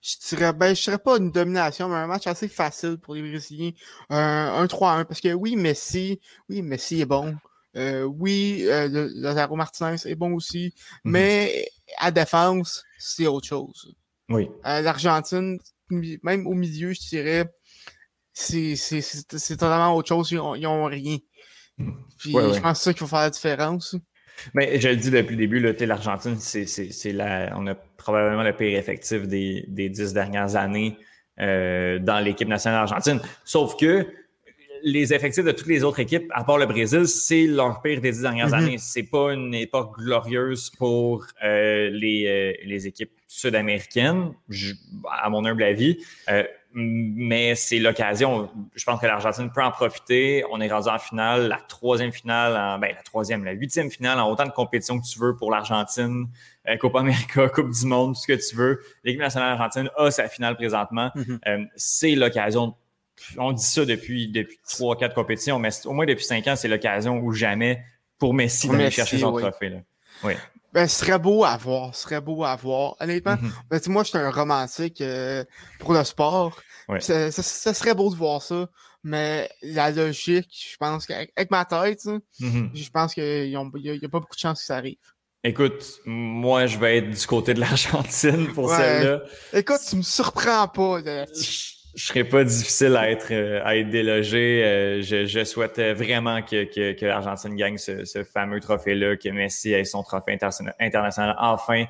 Je dirais, ben, je dirais pas une domination, mais un match assez facile pour les Brésiliens. un 3-1. Parce que oui, Messi, oui, Messi est bon. Euh, oui, euh, Lazaro Martinez est bon aussi, mhm. mais à défense, c'est autre chose. Oui. L'Argentine, même au milieu, je dirais, c'est totalement autre chose. Ils n'ont rien. Mhm. Puis je pense que c'est ça qu'il faut faire la différence. Mais je le dis depuis le début, l'Argentine, c'est la. On a probablement le pire effectif des, des dix dernières années euh, dans l'équipe nationale argentine. Sauf que les effectifs de toutes les autres équipes, à part le Brésil, c'est leur pire des dix dernières mm-hmm. années. C'est pas une époque glorieuse pour euh, les, euh, les, équipes sud-américaines, à mon humble avis. Euh, mais c'est l'occasion. Je pense que l'Argentine peut en profiter. On est rendu en finale, la troisième finale, en, ben, la troisième, la huitième finale en autant de compétitions que tu veux pour l'Argentine. Copa América, Coupe du Monde, tout ce que tu veux. L'équipe nationale argentine a sa finale présentement. Mm-hmm. c'est l'occasion on dit ça depuis, depuis 3-4 compétitions, mais au moins depuis 5 ans, c'est l'occasion ou jamais pour Messi d'aller chercher son trophée. Là. Oui. Ben, ce serait beau à voir, ce serait beau à voir. Honnêtement, mm-hmm. ben, moi, je suis un romantique euh, pour le sport. Ça, serait beau de voir ça, mais la logique, je pense qu'avec ma tête, mm-hmm. je pense qu'il n'y a, pas beaucoup de chances que ça arrive. Écoute, moi, je vais être du côté de l'Argentine pour celle-là. Écoute, tu me surprends pas. Je serais pas difficile à être, euh, à être délogé. Euh, je, je souhaite vraiment que, que, que l'Argentine gagne ce, ce fameux trophée-là, que Messi ait son trophée international enfin.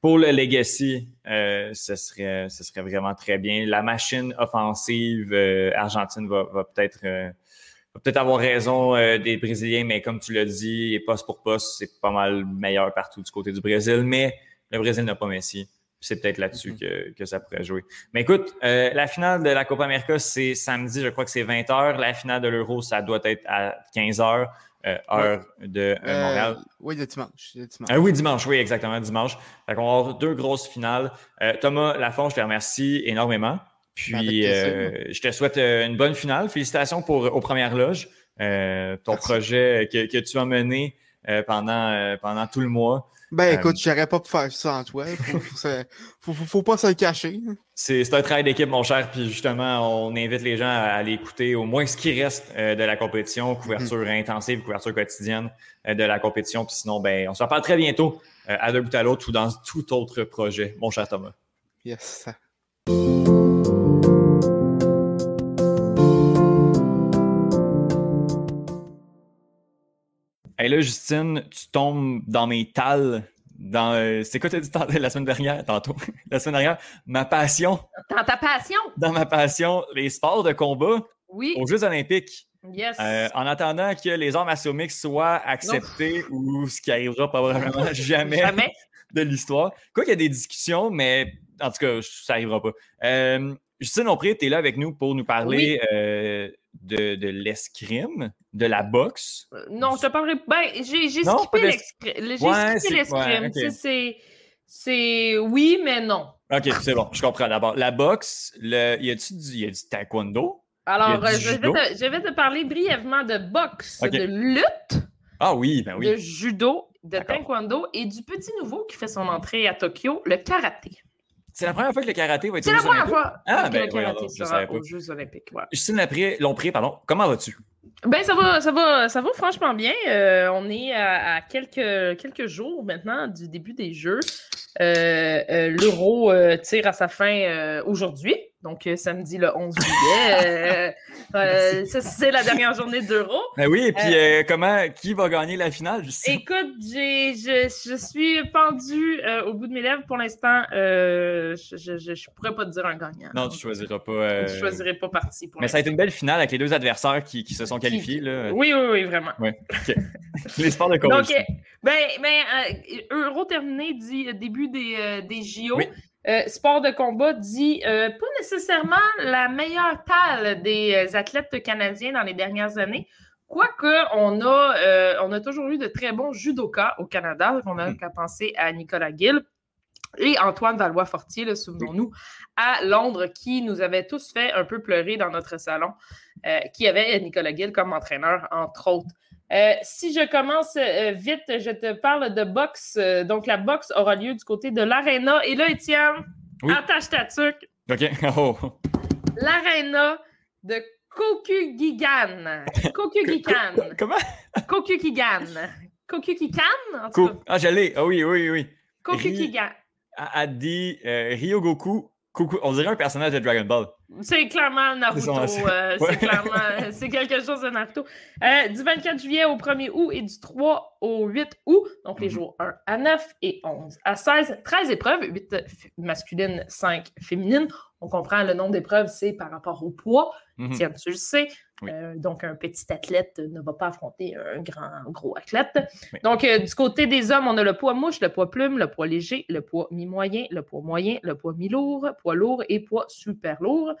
Pour le legacy, euh, ce, serait, ce serait vraiment très bien. La machine offensive euh, argentine va, va peut-être va peut-être avoir raison des Brésiliens, mais comme tu l'as dit, poste pour poste, c'est pas mal meilleur partout du côté du Brésil. Mais le Brésil n'a pas Messi c'est peut-être là-dessus mm-hmm. que, ça pourrait jouer. Mais écoute, euh, la finale de la Copa América, c'est samedi, je crois que c'est 20h. La finale de l'Euro, ça doit être à 15h, euh, heure de euh, Montréal. Oui, de dimanche. oui, dimanche, oui, exactement, dimanche. Fait qu'on va avoir deux grosses finales. Thomas Lafont, je te remercie énormément. Puis, je te souhaite une bonne finale. Félicitations pour aux premières loges. ton projet que, que, tu as mené pendant, pendant tout le mois. Ben écoute, euh, j'aurais pas pu faire ça en toi. Faut, faut, faut, pas se le cacher. C'est un travail d'équipe, mon cher. Puis justement, on invite les gens à aller écouter au moins ce qui reste euh, de la compétition, couverture mm-hmm. intensive, couverture quotidienne euh, de la compétition. Puis sinon, ben, on se reparle très bientôt à deux bouts à l'autre ou dans tout autre projet, mon cher Thomas. Yes. Hey là, Justine, tu tombes dans mes tales. Dans, euh, c'est quoi tu as dit la semaine dernière, tantôt? la semaine dernière, ma passion. Dans ta passion? Dans ma passion, les sports de combat oui. aux Jeux olympiques. Yes. Euh, en attendant que les arts martiaux soient acceptés ou ce qui arrivera probablement jamais, jamais. de l'histoire. Quoi qu'il y a des discussions, mais en tout cas, ça n'arrivera pas. Euh, Justine Ompré, tu es là avec nous pour nous parler euh, de, de l'escrime, de la boxe. Euh, non, je te parlerai. Ben, j'ai skippé l'escrime. J'ai C'est oui, mais non. OK, c'est bon, je comprends. D'abord, la boxe, le... y a-tu du... Y a du taekwondo? Alors, euh, je, vais te, je, vais te, parler brièvement de boxe, de lutte. Ah oui, ben oui. De judo, de taekwondo et du petit nouveau qui fait son entrée à Tokyo, le karaté. C'est la première fois que le karaté va être C'est la première fois ah, ben, le karaté sera aux Jeux olympiques. Ouais. Justine Lompré, pardon, comment vas-tu? Ben, ça va, ça va, ça va franchement bien. Euh, on est à, quelques, quelques jours maintenant du début des Jeux. Euh, euh, L'Euro tire à sa fin aujourd'hui. Donc samedi le 11 juillet. c'est la dernière journée d'Euro. Ben oui, et puis comment, qui va gagner la finale? Écoute, je, je, suis pendu au bout de mes lèvres pour l'instant. je ne pourrais pas te dire un gagnant. Non, tu ne choisiras pas. Je ne choisirai pas parti. Mais ça a été une belle finale avec les deux adversaires qui, qui se sont qualifiés. Là. Oui, oui, oui, vraiment. Oui, les sports de coach. Donc, ben, ben Euro terminé dit début des, des JO. Oui. Euh, sport de combat dit euh, pas nécessairement la meilleure taille des euh, athlètes canadiens dans les dernières années. Quoique, on a, on a toujours eu de très bons judokas au Canada. On a hmm. qu'à penser à Nicolas Gill et Antoine Valois-Fortier, souvenons-nous, à Londres, qui nous avait tous fait un peu pleurer dans notre salon, qui avait Nicolas Gill comme entraîneur, entre autres. Euh, si je commence euh, vite, je te parle de boxe. Euh, donc, la boxe aura lieu du côté de l'Arena. Et là, Étienne, attache ta tuque. OK. Oh. L'Arena de Kokugigan. Kokugigan. Comment? Kokugigan. Kokugigan? Ah, j'allais. Ah oui, oui, oui. Kokugigan. A, dit Ryogoku on dirait un personnage de Dragon Ball. C'est clairement Naruto. Euh, c'est clairement, c'est quelque chose de Naruto. Euh, du 24 juillet au 1er août et du 3 au 8 août, donc les mhm. jours 1 à 9 et 11 à 16, 13 épreuves, 8 masculines, 5 féminines. On comprend le nombre d'épreuves, c'est par rapport au poids. Mhm. Tiens, tu le sais. Euh, donc, un petit athlète ne va pas affronter un grand, gros athlète. Donc, euh, du côté des hommes, on a le poids mouche, le poids plume, le poids léger, le poids mi-moyen, le poids moyen, le poids mi-lourd, poids lourd et poids super lourd.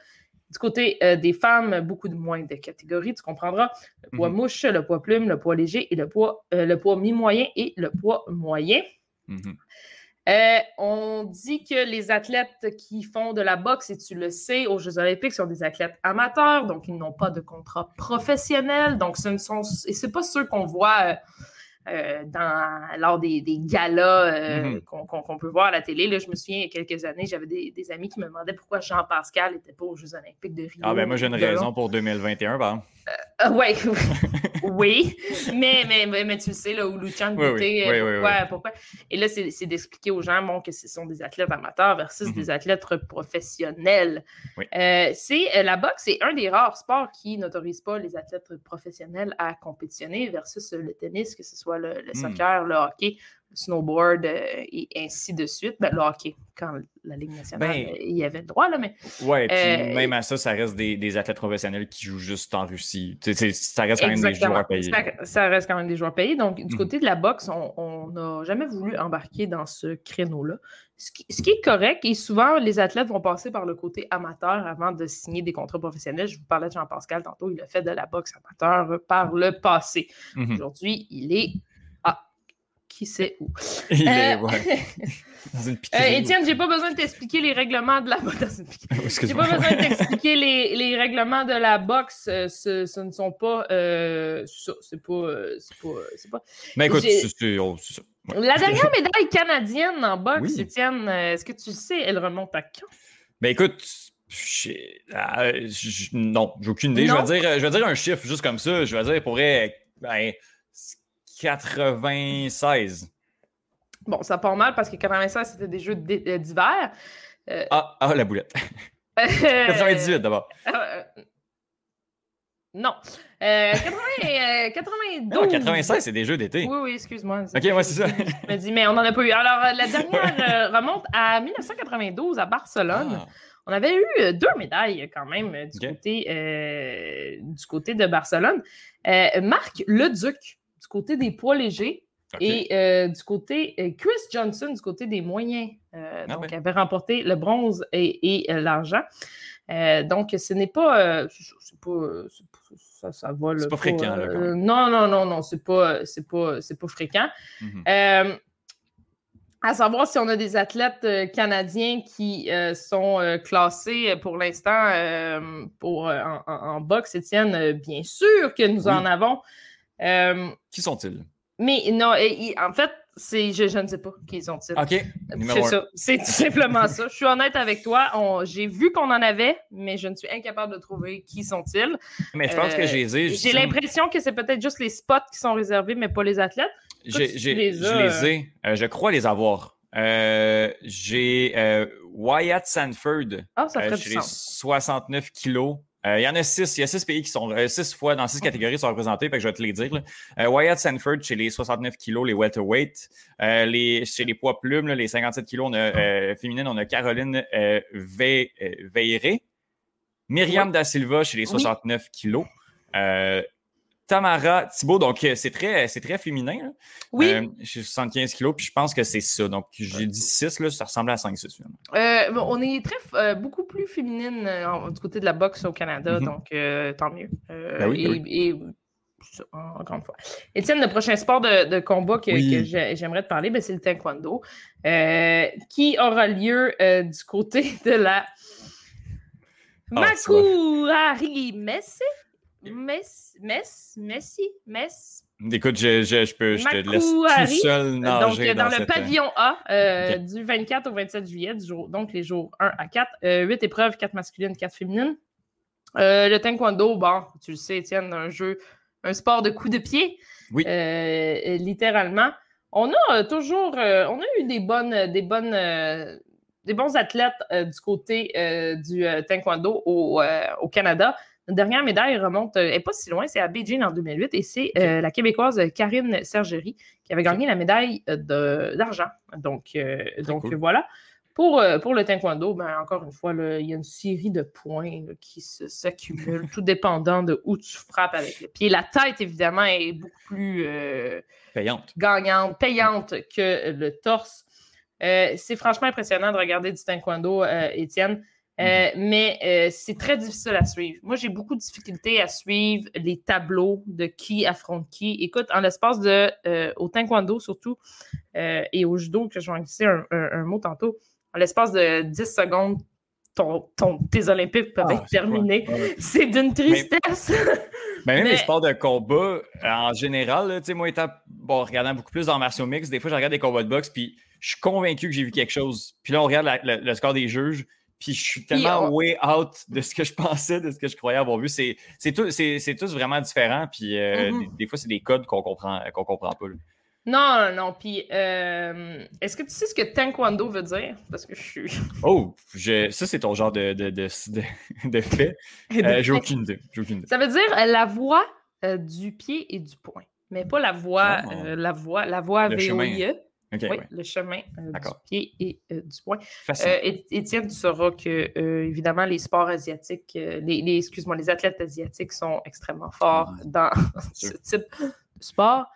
Du côté euh, des femmes, beaucoup de moins de catégories, tu comprendras. Le poids mhm. mouche, le poids plume, le poids léger et le poids, le poids mi-moyen et le poids moyen. Mhm. Euh, on dit que les athlètes qui font de la boxe, et tu le sais, aux Jeux olympiques, sont des athlètes amateurs, donc ils n'ont pas de contrat professionnel. Donc, ce ne sont, et c'est pas ceux qu'on voit euh, euh, dans, lors des, des galas euh, mhm. qu'on peut voir à la télé. Là, je me souviens, il y a quelques années, j'avais des, des, amis qui me demandaient pourquoi Jean-Pascal n'était pas aux Jeux olympiques de Rio. Ah ben moi, j'ai une raison pour 2021, par euh, ouais, oui, mais, mais, mais, tu le sais, là, où Luchan oui, pourquoi, pourquoi, Et là, c'est d'expliquer aux gens bon, que ce sont des athlètes amateurs versus mhm. des athlètes professionnels. c'est La boxe, c'est un des rares sports qui n'autorise pas les athlètes professionnels à compétitionner versus le tennis, que ce soit le, hmm. soccer, le hockey, le snowboard euh, et ainsi de suite. Ben, le hockey, quand la Ligue nationale, ben euh, il y avait le droit, là, mais. Ouais, puis euh, même à ça, ça reste des, athlètes professionnels qui jouent juste en Russie. ça reste quand même des joueurs payés. Ça, reste quand même des joueurs payés. Donc, du hmm. côté de la boxe, on n'a jamais voulu embarquer dans ce créneau-là. Ce qui, ce qui, est correct, et souvent, les athlètes vont passer par le côté amateur avant de signer des contrats professionnels. Je vous parlais de Jean-Pascal tantôt, il a fait de la boxe amateur par le passé. Mhm. Aujourd'hui, il est qui sait où. Il est, euh, ouais. Dans une euh, Étienne, j'ai pas besoin de t'expliquer les règlements de la boxe. j'ai pas besoin de t'expliquer les, les, règlements de la boxe. Euh, ce, ce ne sont pas. Euh, c'est pas. C'est pas. Mais écoute, c'est oh, ça. La dernière médaille canadienne en boxe, Étienne, est-ce que tu sais, elle remonte à quand? Ben écoute, non, j'ai aucune idée. Je vais, dire, je vais dire un chiffre juste comme ça. Je vais dire pour ben, 96. Bon, ça part mal parce que 96, c'était des jeux euh, d'hiver. Euh, ah, ah, la boulette. 98 d'abord. Euh, non. 80, 92. 96, c'est des jeux d'été. Oui, oui, excuse-moi. Ok, moi, c'est ça. Je me dis, mais on n'en a pas eu. Alors, la dernière remonte à 1992 à Barcelone. Ah. On avait eu deux médailles quand même du, côté, du côté de Barcelone. Marc Leduc côté des poids légers. Et euh, du côté, euh, Chris Johnson, du côté des moyens, euh, ah donc, avait remporté le bronze et, l'argent. donc, ce n'est pas, pas, ça, ça va. C'est pas, fréquent. non, non, non, non, c'est pas, c'est pas, c'est pas fréquent. Mhm. à savoir si on a des athlètes canadiens qui sont classés pour l'instant pour en, en, boxe, Étienne, bien sûr que nous en avons. Euh, qui sont-ils? Mais non, en fait, c'est, je, ne sais pas qui sont-ils. OK. C'est ça. C'est tout simplement ça. Je suis honnête avec toi. j'ai vu qu'on en avait, mais je ne suis incapable de trouver qui sont-ils. Mais je pense que j'ai euh, J'ai l'impression que c'est peut-être juste les spots qui sont réservés, mais pas les athlètes. je les ai. Euh, je crois les avoir. j'ai Wyatt Sanford ah, ça ferait chez les 69 kilos. Il y en a six. Il y a six pays qui sont. six fois dans six catégories sont représentés, fait que je vais te les dire. Wyatt Sanford chez les 69 kilos, les welterweight. les, chez les poids plumes, les 57 kilos, on a, féminine, on a Caroline Veiré. Myriam Da Silva chez les 69 kilos. Tamara Thibault, donc euh, c'est très, c'est très féminin. Oui. Euh, j'ai 75 kilos, puis je pense que c'est ça. Donc j'ai dit 6, là, ça ressemble à 5-6 euh, on est très, beaucoup plus féminine du côté de la boxe au Canada, mm-hmm. donc tant mieux. Ben oui, et, encore une fois. Étienne, le prochain sport de, combat que, j'aimerais te parler, ben, c'est le taekwondo, qui aura lieu du côté de la ah, Makuhari Messi. Mess, Mess, Messi, Mess. Écoute, je, je, peux, je te laisse tout seul nager Donc, dans, le pavillon A, euh, du 24 au 27 juillet, donc les jours 1 à 4, euh, 8 épreuves, 4 masculines, 4 féminines. Euh, le taekwondo, bon, tu le sais, Étienne, un jeu, un sport de coups de pied, oui. Euh, littéralement. On a toujours, on a eu des bonnes, des bonnes, des bons athlètes du côté du taekwondo au, au Canada. La dernière médaille remonte, n'est euh, pas si loin, c'est à Beijing en 2008 et c'est euh, la Québécoise Karine Sergerie qui avait gagné la médaille euh, d'argent. Donc, donc voilà. Pour, pour, le taekwondo, ben, encore une fois, il y a une série de points qui s'accumulent, tout dépendant de où tu frappes avec le pied. La tête, évidemment, est beaucoup plus payante. gagnante, payante que le torse. c'est franchement impressionnant de regarder du taekwondo, Étienne. Euh, mhm. mais euh, c'est très difficile à suivre. Moi, j'ai beaucoup de difficultés à suivre les tableaux de qui affronte qui. Écoute, en l'espace de, euh, au taekwondo surtout, et au judo, que je vais en glisser un, mot tantôt, en l'espace de 10 secondes, ton, tes Olympiques peuvent ah, être terminés. C'est d'une tristesse. Mais, même les sports de combat, en général, sais, moi étant bon, regardant beaucoup plus dans martiaux mix, des fois je regarde des combats de boxe, puis je suis convaincu que j'ai vu quelque chose. Puis là, on regarde le score des juges, puis je suis tellement way out de ce que je pensais, de ce que je croyais avoir vu. C'est, tous vraiment différent. Puis euh, mm-hmm. des, fois, c'est des codes qu'on comprend, qu'on comprend pas. Non, non. Puis euh, est-ce que tu sais ce que taekwondo veut dire? Parce que je suis. Oh, ça, c'est ton genre de, de, de, de fait. Euh, j'ai aucune idée. Ça veut dire la voix du pied et du poing. Mais pas la voix, la voix, la voix VOIE oui, le chemin euh, du pied et euh, du poing. Euh, Étienne, tu sauras que, évidemment, les sports asiatiques, les, excuse-moi, les athlètes asiatiques sont extrêmement forts dans ce type de sport.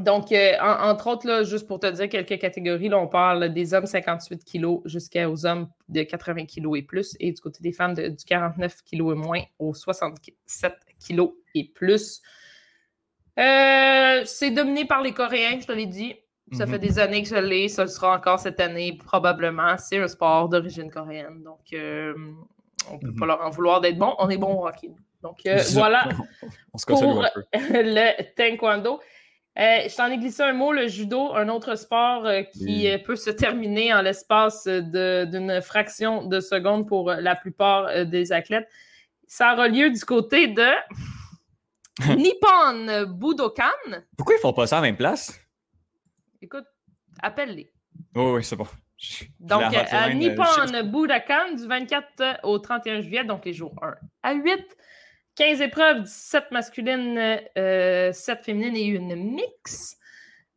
donc, entre autres, là, juste pour te dire quelques catégories, là, on parle des hommes 58 kg jusqu'aux hommes de 80 kg et plus, et du côté des femmes du 49 kg et moins aux 67 kg et plus. Euh, c'est dominé par les Coréens, je te l'ai dit. Ça fait mhm. des années que je l'ai, ça le sera encore cette année probablement. C'est un sport d'origine coréenne, donc euh, on ne peut pas mhm. leur en vouloir d'être bon. On est bon au hockey. Donc euh, voilà on se pour le taekwondo. je t'en ai glissé un mot, le judo, un autre sport qui peut se terminer en l'espace d'une fraction de seconde pour la plupart des athlètes. Ça aura lieu du côté de Nippon Budokan. Pourquoi ils font pas ça à la même place? Écoute, appelle-les. Oh, oui, c'est bon. donc, à Nippon Budokan, du 24 au 31 juillet, donc les jours 1 à 8. 15 épreuves, 17 masculines, 7 euh, féminines et une mix.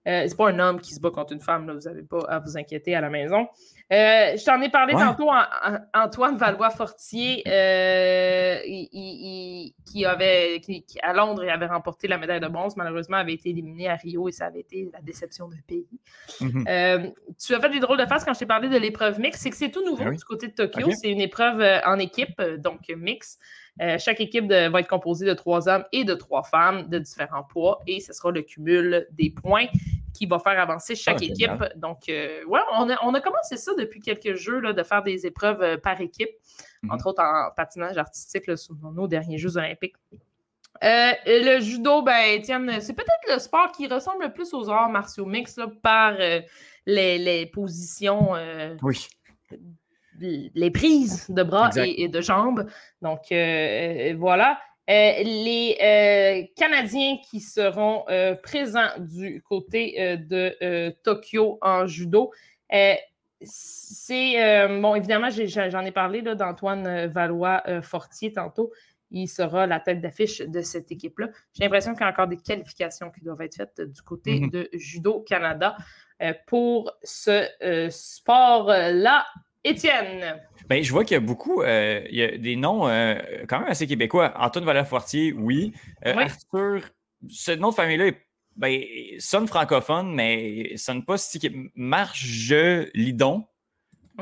Euh, c'est pas un homme qui se bat contre une femme, là, vous n'avez pas à vous inquiéter à la maison. Euh, je t'en ai parlé tantôt, Antoine Valois-Fortier, euh, qui avait, qui, à Londres, il avait remporté la médaille de bronze, malheureusement, avait été éliminé à Rio et ça avait été la déception du pays. Mhm. Euh, tu as fait des drôles de face quand je t'ai parlé de l'épreuve mix, c'est que c'est tout nouveau ben du côté de Tokyo. C'est une épreuve en équipe, donc mix. chaque équipe va être composée de trois hommes et de trois femmes de différents poids et ce sera le cumul des points qui va faire avancer chaque ah, équipe. Donc, euh, ouais, on a, commencé ça depuis quelques jeux, là, de faire des épreuves euh, par équipe, mhm. entre autres en patinage artistique là, sur nos derniers Jeux olympiques. Euh, le judo, ben, Étienne, c'est peut-être le sport qui ressemble le plus aux arts martiaux mix par les, positions. oui. Les prises de bras et, de jambes. Donc, voilà. Les Canadiens qui seront présents du côté de Tokyo en judo, c'est, bon, évidemment, j'en ai, parlé d'Antoine Valois-Fortier tantôt il sera la tête d'affiche de cette équipe-là. J'ai l'impression qu'il y a encore des qualifications qui doivent être faites du côté mhm. de Judo Canada euh, pour ce euh, sport-là. Étienne. Ben, je vois qu'il y a beaucoup, euh, il y a des noms quand même assez québécois. Antoine Valère-Fortier, oui. Arthur, ce nom de famille-là ben, sonne francophone, mais sonne pas si. Marge Lidon,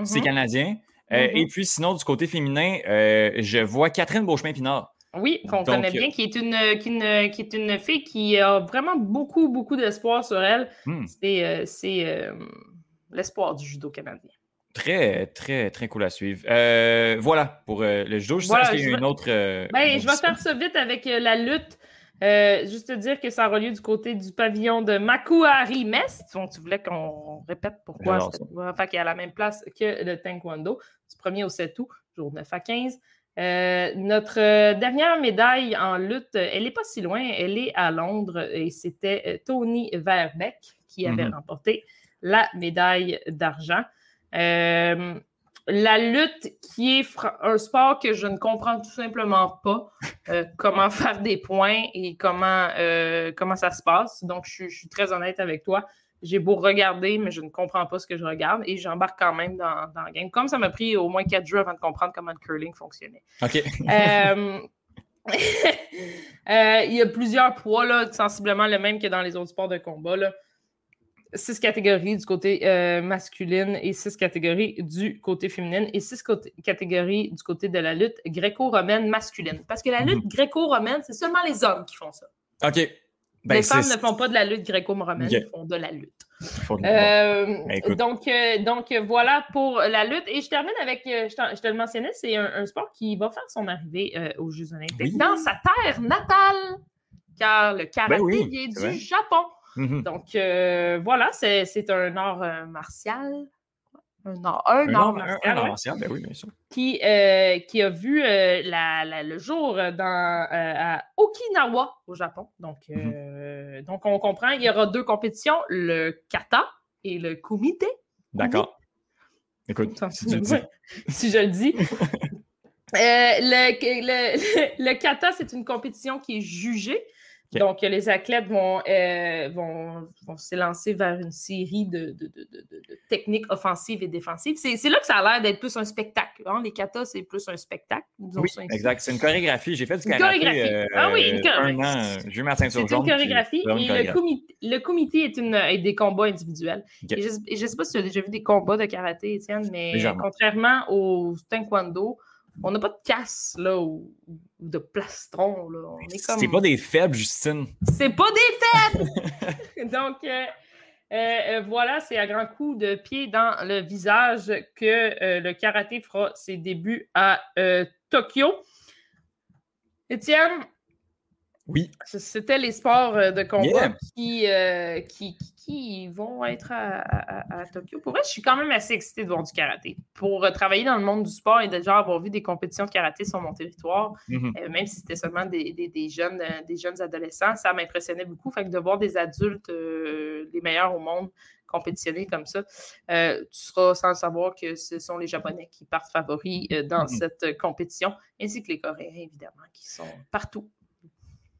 c'est mhm. canadien. Euh, et puis, sinon, du côté féminin, euh, je vois Catherine Beauchemin-Pinard. Oui, qu'on connaît bien, qui est, une, qui, est une fille qui a vraiment beaucoup, beaucoup d'espoir sur elle. Hmm. C'est euh, l'espoir du judo canadien. Très, très, très cool à suivre. voilà pour le judo. Je sais qu'il y a une autre. Ben, je vais faire ça vite avec la lutte. Euh, juste te dire que ça aura lieu du côté du pavillon de Makuhari Mest. tu voulais qu'on répète pourquoi enfin, qui est à la même place que le Taekwondo, du 1er au 7 août, jour 9 à 15. Euh, notre dernière médaille en lutte, elle n'est pas si loin, elle est à Londres et c'était euh, Tony Verbeck qui avait mhm. remporté la médaille d'argent la lutte qui est un sport que je ne comprends tout simplement pas euh, comment faire des points et comment, euh, comment ça se passe. Donc, je, suis très honnête avec toi. J'ai beau regarder, mais je ne comprends pas ce que je regarde et j'embarque quand même dans, dans, le game. Comme ça m'a pris au moins quatre jours avant de comprendre comment le curling fonctionnait. OK. Euh, il y a plusieurs poids, là, sensiblement le même que dans les autres sports de combat. Là six catégories du côté euh, masculine et six catégories du côté féminine et six catégories du côté de la lutte gréco-romaine masculine. Parce que la lutte mhm. gréco-romaine, c'est seulement les hommes qui font ça. OK. Ben, les femmes ne font pas de la lutte gréco-romaine, elles font de la lutte. Euh, ben, donc, euh, donc, voilà pour la lutte. Et je termine avec, je, te le mentionnais, c'est un, sport qui va faire son arrivée aux Jeux olympiques dans sa terre natale, car le karaté ben vient du Japon. Mhm. Donc, euh, voilà, c'est un art euh, martial. Un art, un, art, martial. ben oui, bien sûr. Qui, euh, qui a vu la, le jour dans, à Okinawa, au Japon. Donc, mhm. donc, on comprend, il y aura deux compétitions, le kata et le kumite. D'accord. Écoute, si, si je le dis. le, le, le, kata, c'est une compétition qui est jugée donc, les athlètes vont, euh, vont, vont s'élancer vers une série de, de, de, de, techniques offensives et défensives. C'est là que ça a l'air d'être plus un spectacle. Hein. Les katas, c'est plus un spectacle. Oui, exact. C'est une chorégraphie. J'ai fait du karaté euh, ah oui, une un an. J'ai eu ma ceinture C'est une chorégraphie. et le, comité, le comité est, une, est des combats individuels. Et je ne sais pas si tu as déjà vu des combats de karaté, Étienne, mais contrairement au taekwondo, on n'a pas de casse, là, ou, de plastron, là. On est comme... C'est pas des faibles, Justine. C'est pas des faibles! Donc, euh, euh, euh, voilà, c'est à grand coup de pied dans le visage que le karaté fera ses débuts à Tokyo. Étienne, oui. C'était les sports de combat qui, qui, qui vont être à, Tokyo. Pour vrai, je suis quand même assez excitée de voir du karaté. Pour euh, travailler dans le monde du sport et déjà avoir vu des compétitions de karaté sur mon territoire, mhm. euh, même si c'était seulement des, jeunes, euh, des jeunes adolescents, ça m'impressionnait beaucoup. Fait que de voir des adultes, les meilleurs au monde, compétitionner comme ça, tu seras sans savoir que ce sont les Japonais qui partent favoris dans mhm. cette compétition, ainsi que les Coréens, évidemment, qui sont partout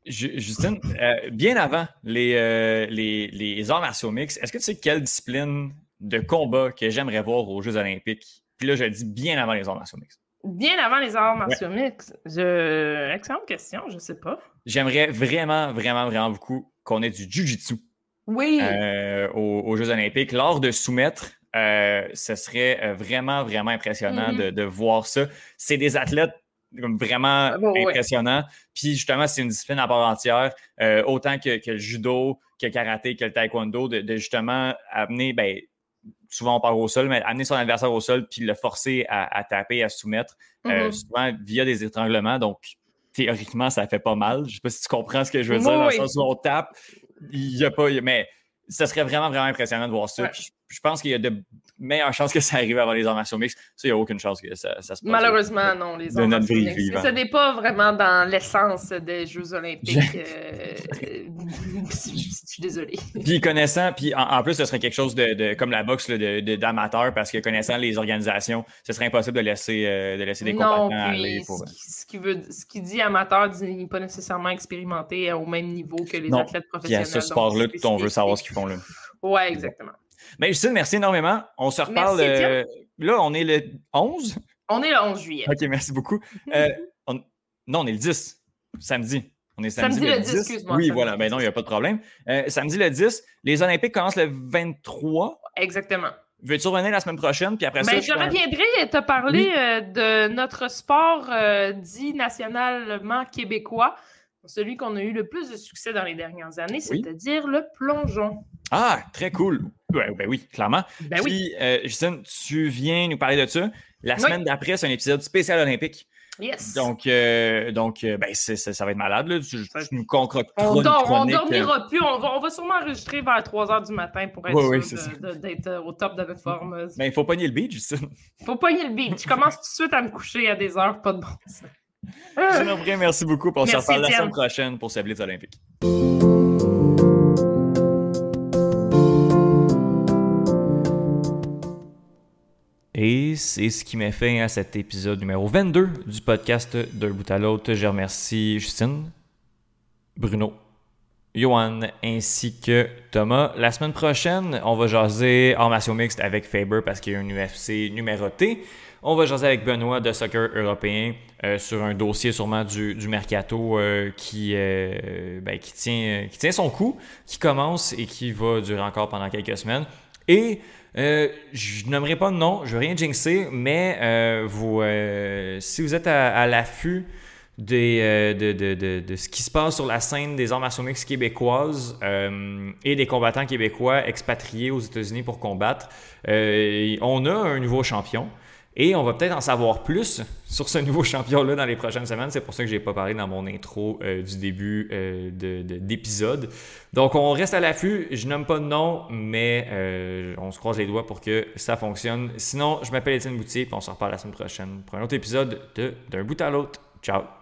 Justine, euh, bien avant euh, les, les, arts martiaux mix, est-ce que tu sais quelle discipline de combat que j'aimerais voir aux Jeux olympiques? Puis là, je dis bien avant les arts martiaux mix. Bien avant les arts martiaux mix? Excellente question, je ne sais pas. J'aimerais vraiment, vraiment, vraiment beaucoup qu'on ait du jujitsu. Oui. Euh, aux, Jeux olympiques. Lors de soumettre, ce serait vraiment, vraiment impressionnant mm-hmm. de, de, voir ça. C'est des athlètes vraiment ah, impressionnant. Puis justement, c'est une discipline à part entière, euh, autant que, le judo, que le karaté, que le taekwondo, de, justement amener, ben, souvent on part au sol, mais amener son adversaire au sol puis le forcer à, taper, à soumettre, euh, mm-hmm. souvent via des étranglements. Donc, théoriquement, ça fait pas mal. Je sais pas si tu comprends ce que je veux dire, dans le sens où on tape, il n'y a pas. Mais ça serait vraiment, vraiment impressionnant de voir ça. Je pense qu'il y a de meilleures chances que ça arrive avant les arts mixtes. Ça, il n'y a aucune chance que ça, se passe. Malheureusement, non, les mixtes. Ce n'est pas vraiment dans l'essence des Jeux olympiques. Euh, je suis désolé. Puis connaissant, puis en, plus, ce serait quelque chose de, comme la boxe d'amateur, parce que connaissant les organisations, ce serait impossible de laisser, euh, de laisser des combattants aller. Pour... Ce, qui veut, ce qui dit amateur dit pas nécessairement expérimenté au même niveau que les athlètes professionnels. Puis à ce sport-là, on veut savoir ce qu'ils font là. Oui, exactement. Mais Justine, merci énormément. On se reparle. Euh, là, on est le 11. On est le 11 juillet. OK, merci beaucoup. Euh, non, on est le 10, samedi. On est samedi, le 10. excuse-moi. Oui, voilà. Ben non, il n'y a pas de problème. Euh, samedi le 10. Les Olympiques commencent le 23. Exactement. Veux-tu revenir la semaine prochaine? Puis après ben, ça, je, reviendrai te parler de notre sport dit nationalement québécois, celui qu'on a eu le plus de succès dans les dernières années, c'est-à-dire le plongeon. Ah, très cool. ben oui, clairement. Ben Puis, euh, Justine, tu viens nous parler de ça. La semaine d'après, c'est un épisode spécial olympique. Yes. Donc, euh, donc euh, ben, ça va être malade. Là. Tu, nous concoctes On ne dormira plus. On va, sûrement enregistrer vers 3 h du matin pour être sûr d'être au top de notre forme. Mais il faut pogner le beat, Justine. Il faut pogner le beat. Je commence tout de suite à me coucher à des heures pas de bon sens. merci beaucoup. On se reparle la semaine prochaine pour ce Blitz olympique. Et c'est ce qui met fin à cet épisode numéro 22 du podcast D'un bout à l'autre. Je remercie Justine, Bruno, Johan ainsi que Thomas. La semaine prochaine, on va jaser armation mixte avec Faber parce qu'il y a un UFC numéroté. On va jaser avec Benoît de Soccer Européen euh, sur un dossier sûrement du, Mercato euh, qui, euh, ben, qui, tient, son coup, qui commence et qui va durer encore pendant quelques semaines. Et je n'aimerais pas de nom, je ne veux rien jinxer, mais si vous êtes à, l'affût de, de, ce qui se passe sur la scène des arts martiaux mixtes québécoises et des combattants québécois expatriés aux États-Unis pour combattre, on a un nouveau champion. Et on va peut-être en savoir plus sur ce nouveau champion-là dans les prochaines semaines. C'est pour ça que je n'ai pas parlé dans mon intro euh, du début euh, d'épisode. Donc, on reste à l'affût. Je nomme pas de nom, mais euh, on se croise les doigts pour que ça fonctionne. Sinon, je m'appelle Étienne Boutier et on se reparle la semaine prochaine pour un autre épisode de D'un bout à l'autre. Ciao!